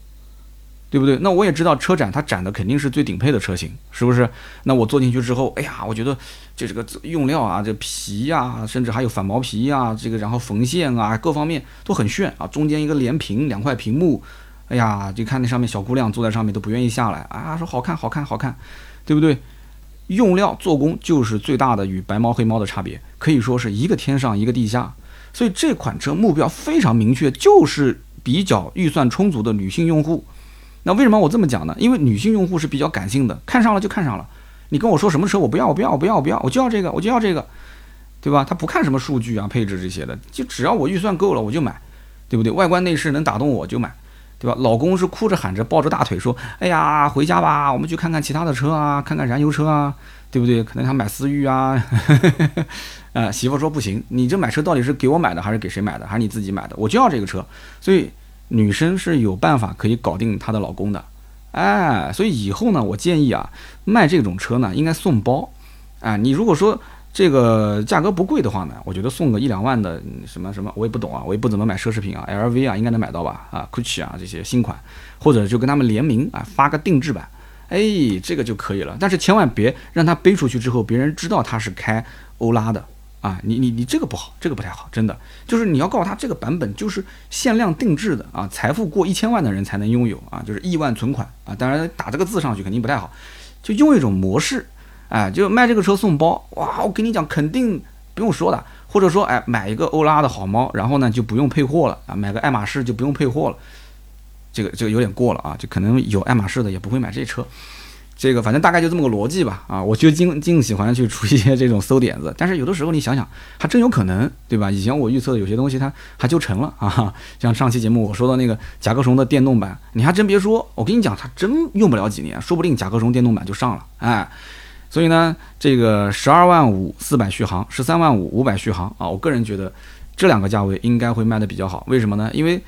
Speaker 1: 对不对？那我也知道车展它展的肯定是最顶配的车型，是不是？那我坐进去之后，哎呀，我觉得就这个用料啊，这皮呀，甚至还有反毛皮呀，这个然后缝线啊，各方面都很炫啊。中间一个连屏两块屏幕，哎呀，就看那上面小姑娘坐在上面都不愿意下来啊，说好看好看好看，对不对？用料做工就是最大的与白猫黑猫的差别，可以说是一个天上一个地下。所以这款车目标非常明确，就是比较预算充足的女性用户。那为什么我这么讲呢？因为女性用户是比较感性的，看上了就看上了。你跟我说什么车，我不要，我不要，我不要，我不要，我就要这个，我就要这个，对吧？他不看什么数据啊、配置这些的，就只要我预算够了，我就买，对不对？外观内饰能打动我就买，对吧？老公是哭着喊着抱着大腿说：“哎呀，回家吧，我们去看看其他的车啊，看看燃油车啊，对不对？可能他买思域啊。”呃，媳妇说不行，你这买车到底是给我买的还是给谁买的？还是你自己买的？我就要这个车，所以。女生是有办法可以搞定她的老公的，哎，所以以后呢，我建议啊，卖这种车呢，应该送包，啊，你如果说这个价格不贵的话呢，我觉得送个一两万的什么什么，我也不懂啊，我也不怎么买奢侈品啊，LV 啊，应该能买到吧，啊，Gucci 啊这些新款，或者就跟他们联名啊，发个定制版，哎，这个就可以了，但是千万别让他背出去之后，别人知道他是开欧拉的。啊，你你你这个不好，这个不太好，真的。就是你要告诉他这个版本就是限量定制的啊，财富过一千万的人才能拥有啊，就是亿万存款啊，当然打这个字上去肯定不太好，就用一种模式，哎，就卖这个车送包，哇，我跟你讲肯定不用说的，或者说哎买一个欧拉的好猫，然后呢就不用配货了啊，买个爱马仕就不用配货了，这个这个有点过了啊，就可能有爱马仕的也不会买这车。这个反正大概就这么个逻辑吧，啊，我就尽尽喜欢去出一些这种馊点子，但是有的时候你想想，还真有可能，对吧？以前我预测的有些东西，它还就成了 啊。像上期节目我说的那个甲壳虫的电动版，你还真别说，我跟你讲，它真用不了几年，说不定甲壳虫电动版就上了，哎。所以呢，这个十二万五四百续航，十三万五五百续航啊，我个人觉得这两个价位应该会卖的比较好。为什么呢？因为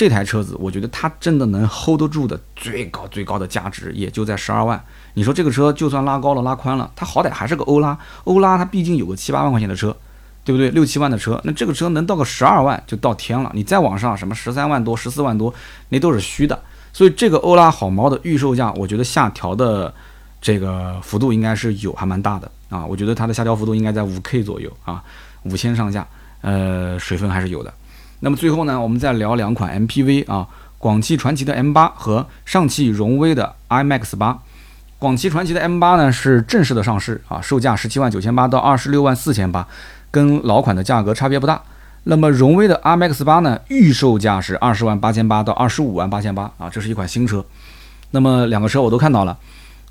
Speaker 1: 这台车子，我觉得它真的能 hold 得住的最高最高的价值也就在十二万。你说这个车就算拉高了拉宽了，它好歹还是个欧拉，欧拉它毕竟有个七八万块钱的车，对不对？六七万的车，那这个车能到个十二万就到天了。你再往上什么十三万多、十四万多，那都是虚的。所以这个欧拉好猫的预售价，我觉得下调的。这个幅度应该是有，还蛮大的啊！我觉得它的下调幅度应该在五 K 左右啊，五千上下，呃，水分还是有的。那么最后呢，我们再聊两款 MPV 啊，广汽传祺的 M8 和上汽荣威的 iMAX 八。广汽传祺的 M8 呢是正式的上市啊，售价十七万九千八到二十六万四千八，跟老款的价格差别不大。那么荣威的 iMAX 八呢，预售价是二十万八千八到二十五万八千八啊，这是一款新车。那么两个车我都看到了。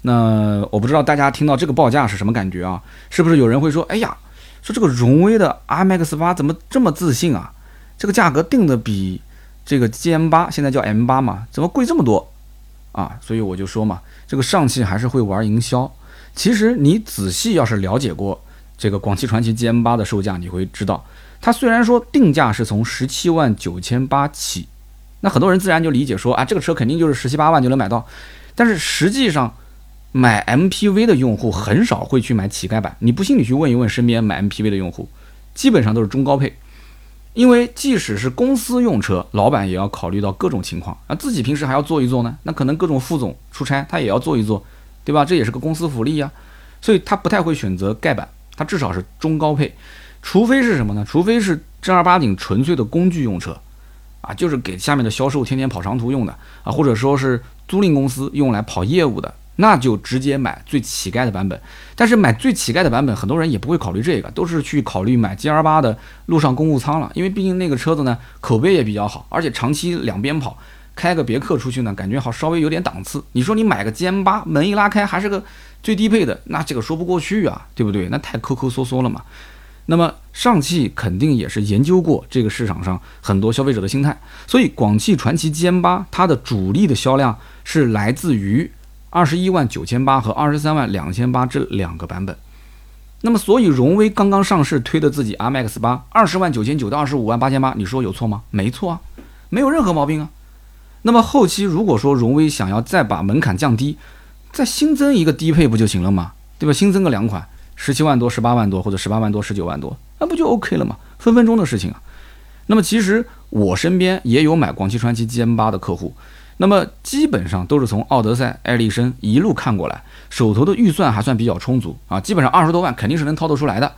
Speaker 1: 那我不知道大家听到这个报价是什么感觉啊？是不是有人会说：“哎呀，说这个荣威的 iMAX 八怎么这么自信啊？这个价格定的比这个 GM 八现在叫 M 八嘛，怎么贵这么多啊？”所以我就说嘛，这个上汽还是会玩营销。其实你仔细要是了解过这个广汽传祺 GM 八的售价，你会知道，它虽然说定价是从十七万九千八起，那很多人自然就理解说啊，这个车肯定就是十七八万就能买到，但是实际上。买 MPV 的用户很少会去买乞丐版，你不信你去问一问身边买 MPV 的用户，基本上都是中高配，因为即使是公司用车，老板也要考虑到各种情况啊，自己平时还要坐一坐呢，那可能各种副总出差他也要坐一坐，对吧？这也是个公司福利呀，所以他不太会选择盖板，他至少是中高配，除非是什么呢？除非是正儿八经纯粹的工具用车，啊，就是给下面的销售天天跑长途用的啊，或者说是租赁公司用来跑业务的。那就直接买最乞丐的版本，但是买最乞丐的版本，很多人也不会考虑这个，都是去考虑买 G R 八的路上公务舱了，因为毕竟那个车子呢口碑也比较好，而且长期两边跑，开个别克出去呢，感觉好稍微有点档次。你说你买个 G M 八，门一拉开还是个最低配的，那这个说不过去啊，对不对？那太抠抠缩缩了嘛。那么上汽肯定也是研究过这个市场上很多消费者的心态，所以广汽传祺 G M 八它的主力的销量是来自于。二十一万九千八和二十三万两千八这两个版本，那么所以荣威刚刚上市推的自己 MX 八二十万九千九到二十五万八千八，你说有错吗？没错啊，没有任何毛病啊。那么后期如果说荣威想要再把门槛降低，再新增一个低配不就行了吗？对吧？新增个两款，十七万多、十八万多或者十八万多、十九万多，那不就 OK 了吗？分分钟的事情啊。那么其实我身边也有买广汽传祺 GM 八的客户。那么基本上都是从奥德赛、艾力绅一路看过来，手头的预算还算比较充足啊，基本上二十多万肯定是能掏得出来的。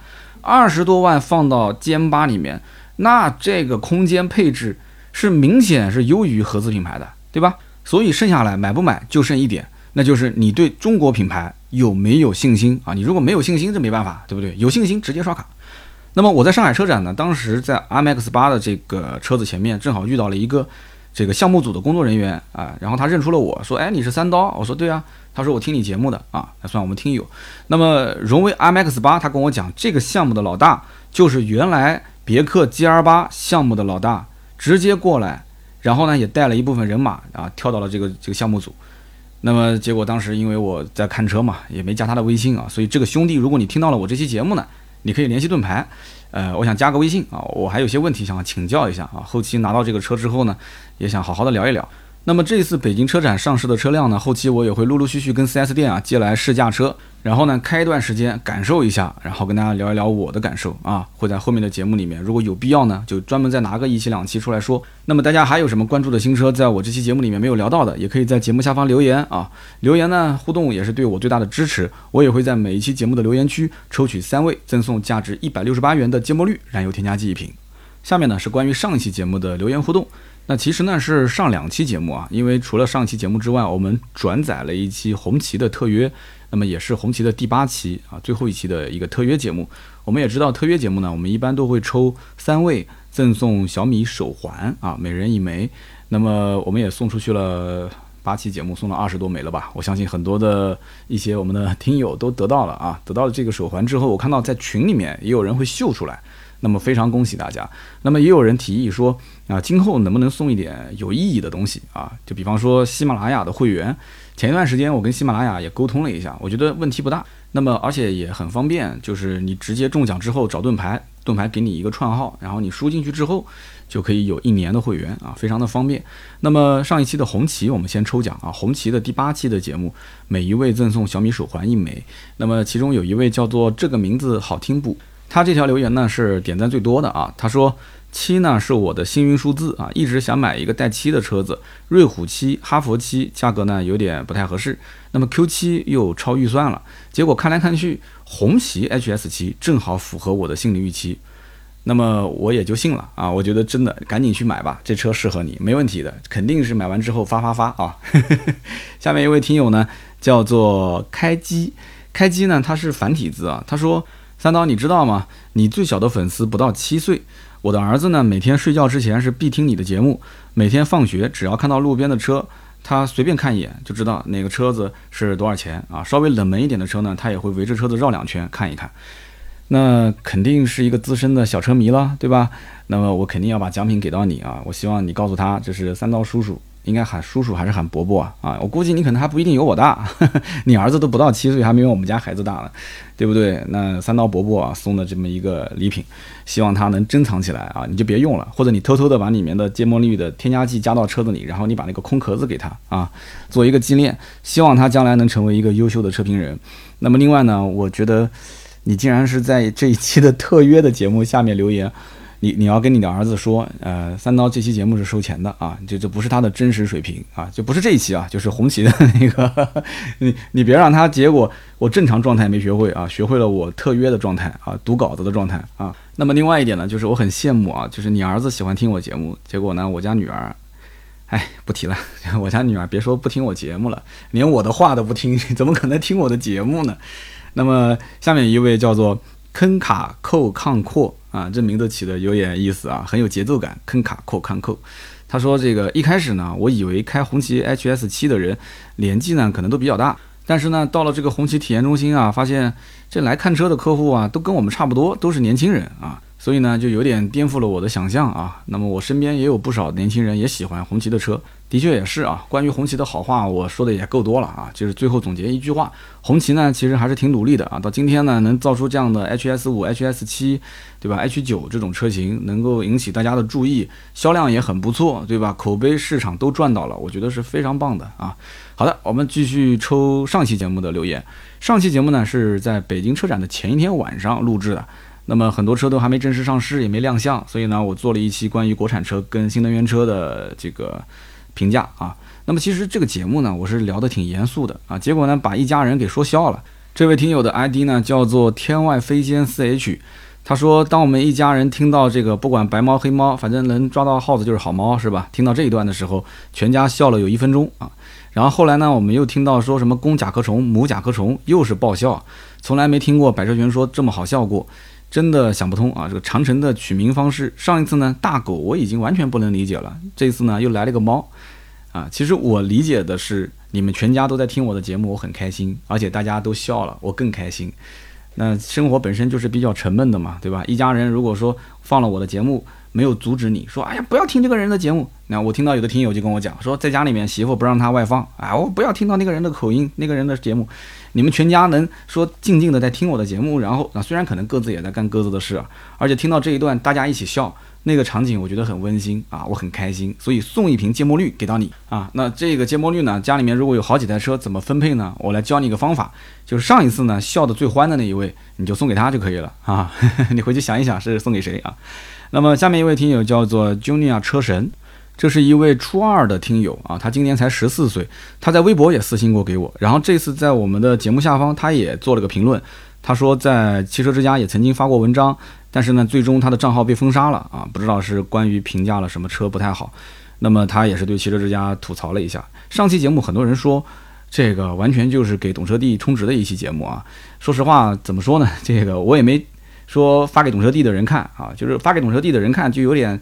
Speaker 1: 二十多万放到 GM 八里面，那这个空间配置是明显是优于合资品牌的，对吧？所以剩下来买不买就剩一点，那就是你对中国品牌有没有信心啊？你如果没有信心，这没办法，对不对？有信心直接刷卡。那么我在上海车展呢，当时在 MX 八的这个车子前面，正好遇到了一个。这个项目组的工作人员啊，然后他认出了我说：“哎，你是三刀？”我说：“对啊。”他说：“我听你节目的啊，那算我们听友。”那么荣威 MX 八，他跟我讲，这个项目的老大就是原来别克 GL 八项目的老大，直接过来，然后呢也带了一部分人马啊，跳到了这个这个项目组。那么结果当时因为我在看车嘛，也没加他的微信啊，所以这个兄弟，如果你听到了我这期节目呢，你可以联系盾牌。呃，我想加个微信啊，我还有些问题想请教一下啊。后期拿到这个车之后呢，也想好好的聊一聊。那么这一次北京车展上市的车辆呢，后期我也会陆陆续续跟 4S 店啊借来试驾车。然后呢，开一段时间感受一下，然后跟大家聊一聊我的感受啊，会在后面的节目里面，如果有必要呢，就专门再拿个一期两期出来说。那么大家还有什么关注的新车，在我这期节目里面没有聊到的，也可以在节目下方留言啊，留言呢互动也是对我最大的支持。我也会在每一期节目的留言区抽取三位，赠送价值一百六十八元的芥末绿燃油添加剂一瓶。下面呢是关于上一期节目的留言互动。那其实呢是上两期节目啊，因为除了上期节目之外，我们转载了一期红旗的特约。那么也是红旗的第八期啊，最后一期的一个特约节目。我们也知道特约节目呢，我们一般都会抽三位赠送小米手环啊，每人一枚。那么我们也送出去了八期节目送了二十多枚了吧？我相信很多的一些我们的听友都得到了啊，得到了这个手环之后，我看到在群里面也有人会秀出来，那么非常恭喜大家。那么也有人提议说啊，今后能不能送一点有意义的东西啊？就比方说喜马拉雅的会员。前一段时间我跟喜马拉雅也沟通了一下，我觉得问题不大。那么而且也很方便，就是你直接中奖之后找盾牌，盾牌给你一个串号，然后你输进去之后就可以有一年的会员啊，非常的方便。那么上一期的红旗我们先抽奖啊，红旗的第八期的节目，每一位赠送小米手环一枚。那么其中有一位叫做这个名字好听不？他这条留言呢是点赞最多的啊，他说。七呢是我的幸运数字啊，一直想买一个带七的车子，瑞虎七、哈佛七，价格呢有点不太合适。那么 Q 七又超预算了，结果看来看去，红旗 HS 七正好符合我的心理预期，那么我也就信了啊，我觉得真的赶紧去买吧，这车适合你，没问题的，肯定是买完之后发发发啊。下面一位听友呢叫做开机，开机呢他是繁体字啊，他说三刀你知道吗？你最小的粉丝不到七岁。我的儿子呢，每天睡觉之前是必听你的节目。每天放学，只要看到路边的车，他随便看一眼就知道哪个车子是多少钱啊。稍微冷门一点的车呢，他也会围着车子绕两圈看一看。那肯定是一个资深的小车迷了，对吧？那么我肯定要把奖品给到你啊！我希望你告诉他，这是三刀叔叔。应该喊叔叔还是喊伯伯啊？啊，我估计你可能还不一定有我大，你儿子都不到七岁，还没有我们家孩子大呢，对不对？那三刀伯伯啊送的这么一个礼品，希望他能珍藏起来啊，你就别用了，或者你偷偷的把里面的芥末绿的添加剂加到车子里，然后你把那个空壳子给他啊，做一个纪念，希望他将来能成为一个优秀的车评人。那么另外呢，我觉得你竟然是在这一期的特约的节目下面留言。你你要跟你的儿子说，呃，三刀这期节目是收钱的啊，就这不是他的真实水平啊，就不是这一期啊，就是红旗的那个，你你别让他结果我正常状态没学会啊，学会了我特约的状态啊，读稿子的状态啊。那么另外一点呢，就是我很羡慕啊，就是你儿子喜欢听我节目，结果呢，我家女儿，哎，不提了，我家女儿别说不听我节目了，连我的话都不听，怎么可能听我的节目呢？那么下面一位叫做坑卡扣抗扩。啊，这名字起的有点意思啊，很有节奏感。坑卡扣抗扣，他说这个一开始呢，我以为开红旗 HS 七的人年纪呢可能都比较大，但是呢到了这个红旗体验中心啊，发现这来看车的客户啊都跟我们差不多，都是年轻人啊。所以呢，就有点颠覆了我的想象啊。那么我身边也有不少年轻人也喜欢红旗的车，的确也是啊。关于红旗的好话，我说的也够多了啊。就是最后总结一句话，红旗呢其实还是挺努力的啊。到今天呢，能造出这样的 HS 五、HS 七，对吧？H 九这种车型能够引起大家的注意，销量也很不错，对吧？口碑市场都赚到了，我觉得是非常棒的啊。好的，我们继续抽上期节目的留言。上期节目呢是在北京车展的前一天晚上录制的。那么很多车都还没正式上市，也没亮相，所以呢，我做了一期关于国产车跟新能源车的这个评价啊。那么其实这个节目呢，我是聊得挺严肃的啊，结果呢，把一家人给说笑了。这位听友的 ID 呢叫做天外飞仙四 H，他说，当我们一家人听到这个不管白猫黑猫，反正能抓到耗子就是好猫，是吧？听到这一段的时候，全家笑了有一分钟啊。然后后来呢，我们又听到说什么公甲壳虫、母甲壳虫，又是爆笑，从来没听过百车全说这么好笑过。真的想不通啊！这个长城的取名方式，上一次呢大狗我已经完全不能理解了，这次呢又来了个猫，啊，其实我理解的是你们全家都在听我的节目，我很开心，而且大家都笑了，我更开心。那生活本身就是比较沉闷的嘛，对吧？一家人如果说放了我的节目。没有阻止你说，哎呀，不要听这个人的节目。那我听到有的听友就跟我讲说，在家里面媳妇不让他外放，啊，我不要听到那个人的口音，那个人的节目。你们全家能说静静的在听我的节目，然后啊，虽然可能各自也在干各自的事，而且听到这一段大家一起笑，那个场景我觉得很温馨啊，我很开心。所以送一瓶芥末绿给到你啊。那这个芥末绿呢，家里面如果有好几台车，怎么分配呢？我来教你一个方法，就是上一次呢笑的最欢的那一位，你就送给他就可以了啊。你回去想一想是送给谁啊？那么下面一位听友叫做 Junior 车神，这是一位初二的听友啊，他今年才十四岁，他在微博也私信过给我，然后这次在我们的节目下方他也做了个评论，他说在汽车之家也曾经发过文章，但是呢，最终他的账号被封杀了啊，不知道是关于评价了什么车不太好，那么他也是对汽车之家吐槽了一下。上期节目很多人说这个完全就是给懂车帝充值的一期节目啊，说实话怎么说呢，这个我也没。说发给懂车帝的人看啊，就是发给懂车帝的人看，就有点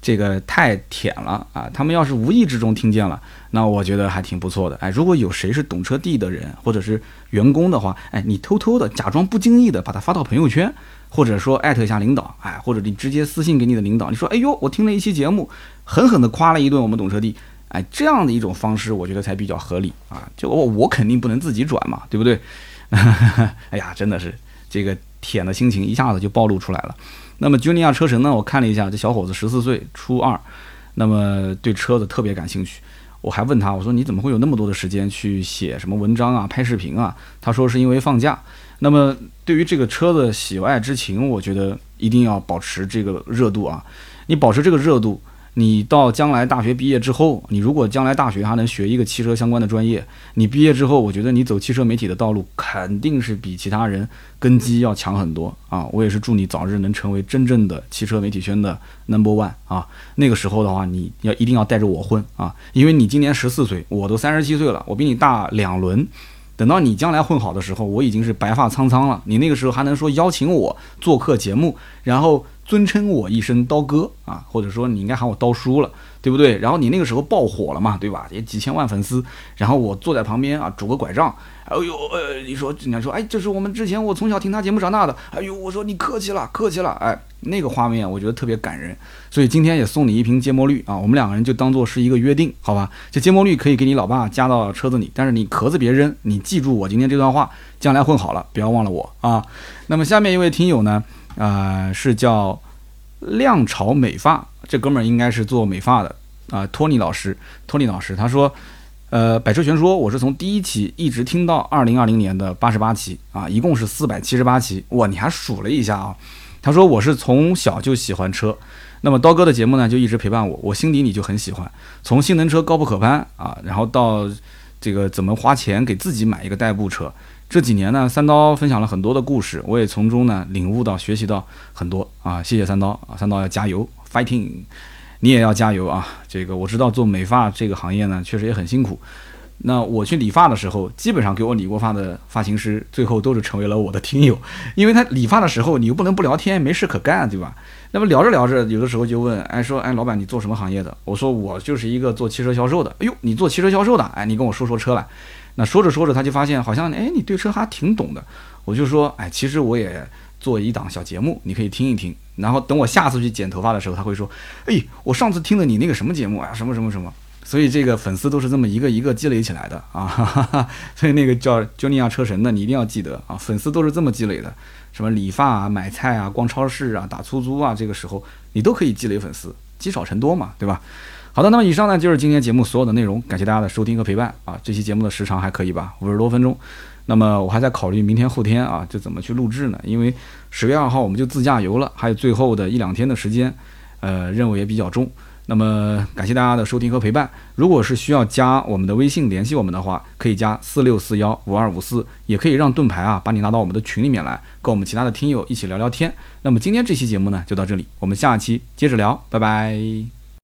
Speaker 1: 这个太舔了啊！他们要是无意之中听见了，那我觉得还挺不错的。哎，如果有谁是懂车帝的人或者是员工的话，哎，你偷偷的假装不经意的把它发到朋友圈，或者说艾特一下领导，哎，或者你直接私信给你的领导，你说，哎呦，我听了一期节目，狠狠的夸了一顿我们懂车帝，哎，这样的一种方式，我觉得才比较合理啊。就我我肯定不能自己转嘛，对不对？哎呀，真的是这个舔的心情一下子就暴露出来了。那么，吉尼亚车神呢？我看了一下，这小伙子十四岁，初二，那么对车子特别感兴趣。我还问他，我说你怎么会有那么多的时间去写什么文章啊、拍视频啊？他说是因为放假。那么对于这个车的喜爱之情，我觉得一定要保持这个热度啊！你保持这个热度。你到将来大学毕业之后，你如果将来大学还能学一个汽车相关的专业，你毕业之后，我觉得你走汽车媒体的道路肯定是比其他人根基要强很多啊！我也是祝你早日能成为真正的汽车媒体圈的 number one 啊！那个时候的话，你要一定要带着我混啊！因为你今年十四岁，我都三十七岁了，我比你大两轮。等到你将来混好的时候，我已经是白发苍苍了。你那个时候还能说邀请我做客节目，然后。尊称我一声刀哥啊，或者说你应该喊我刀叔了，对不对？然后你那个时候爆火了嘛，对吧？也几千万粉丝，然后我坐在旁边啊，拄个拐杖，哎呦，呃，你说人家说，哎，这是我们之前我从小听他节目长大的，哎呦，我说你客气了，客气了，哎，那个画面我觉得特别感人，所以今天也送你一瓶芥末绿啊，我们两个人就当做是一个约定，好吧？这芥末绿可以给你老爸加到车子里，但是你壳子别扔，你记住我今天这段话，将来混好了不要忘了我啊。那么下面一位听友呢？啊，是叫亮潮美发，这哥们儿应该是做美发的啊。托尼老师，托尼老师，他说，呃，百车全说，我是从第一期一直听到二零二零年的八十八期啊，一共是四百七十八期。哇，你还数了一下啊？他说我是从小就喜欢车，那么刀哥的节目呢，就一直陪伴我，我心底里就很喜欢。从性能车高不可攀啊，然后到这个怎么花钱给自己买一个代步车。这几年呢，三刀分享了很多的故事，我也从中呢领悟到、学习到很多啊！谢谢三刀啊，三刀要加油，fighting！你也要加油啊！这个我知道做美发这个行业呢，确实也很辛苦。那我去理发的时候，基本上给我理过发的发型师，最后都是成为了我的听友，因为他理发的时候你又不能不聊天，没事可干，对吧？那么聊着聊着，有的时候就问，哎，说，哎，老板你做什么行业的？我说我就是一个做汽车销售的。哎呦，你做汽车销售的？哎，你跟我说说车来。那说着说着，他就发现好像，哎，你对车还挺懂的。我就说，哎，其实我也做一档小节目，你可以听一听。然后等我下次去剪头发的时候，他会说，哎，我上次听了你那个什么节目啊，什么什么什么。所以这个粉丝都是这么一个一个积累起来的啊。所以那个叫 Jonia 车神的，你一定要记得啊，粉丝都是这么积累的。什么理发啊、买菜啊、逛超市啊、打出租啊，这个时候你都可以积累粉丝，积少成多嘛，对吧？好的，那么以上呢就是今天节目所有的内容，感谢大家的收听和陪伴啊！这期节目的时长还可以吧，五十多分钟。那么我还在考虑明天后天啊，就怎么去录制呢？因为十月二号我们就自驾游了，还有最后的一两天的时间，呃，任务也比较重。那么感谢大家的收听和陪伴。如果是需要加我们的微信联系我们的话，可以加四六四幺五二五四，也可以让盾牌啊把你拉到我们的群里面来，跟我们其他的听友一起聊聊天。那么今天这期节目呢就到这里，我们下期接着聊，拜拜。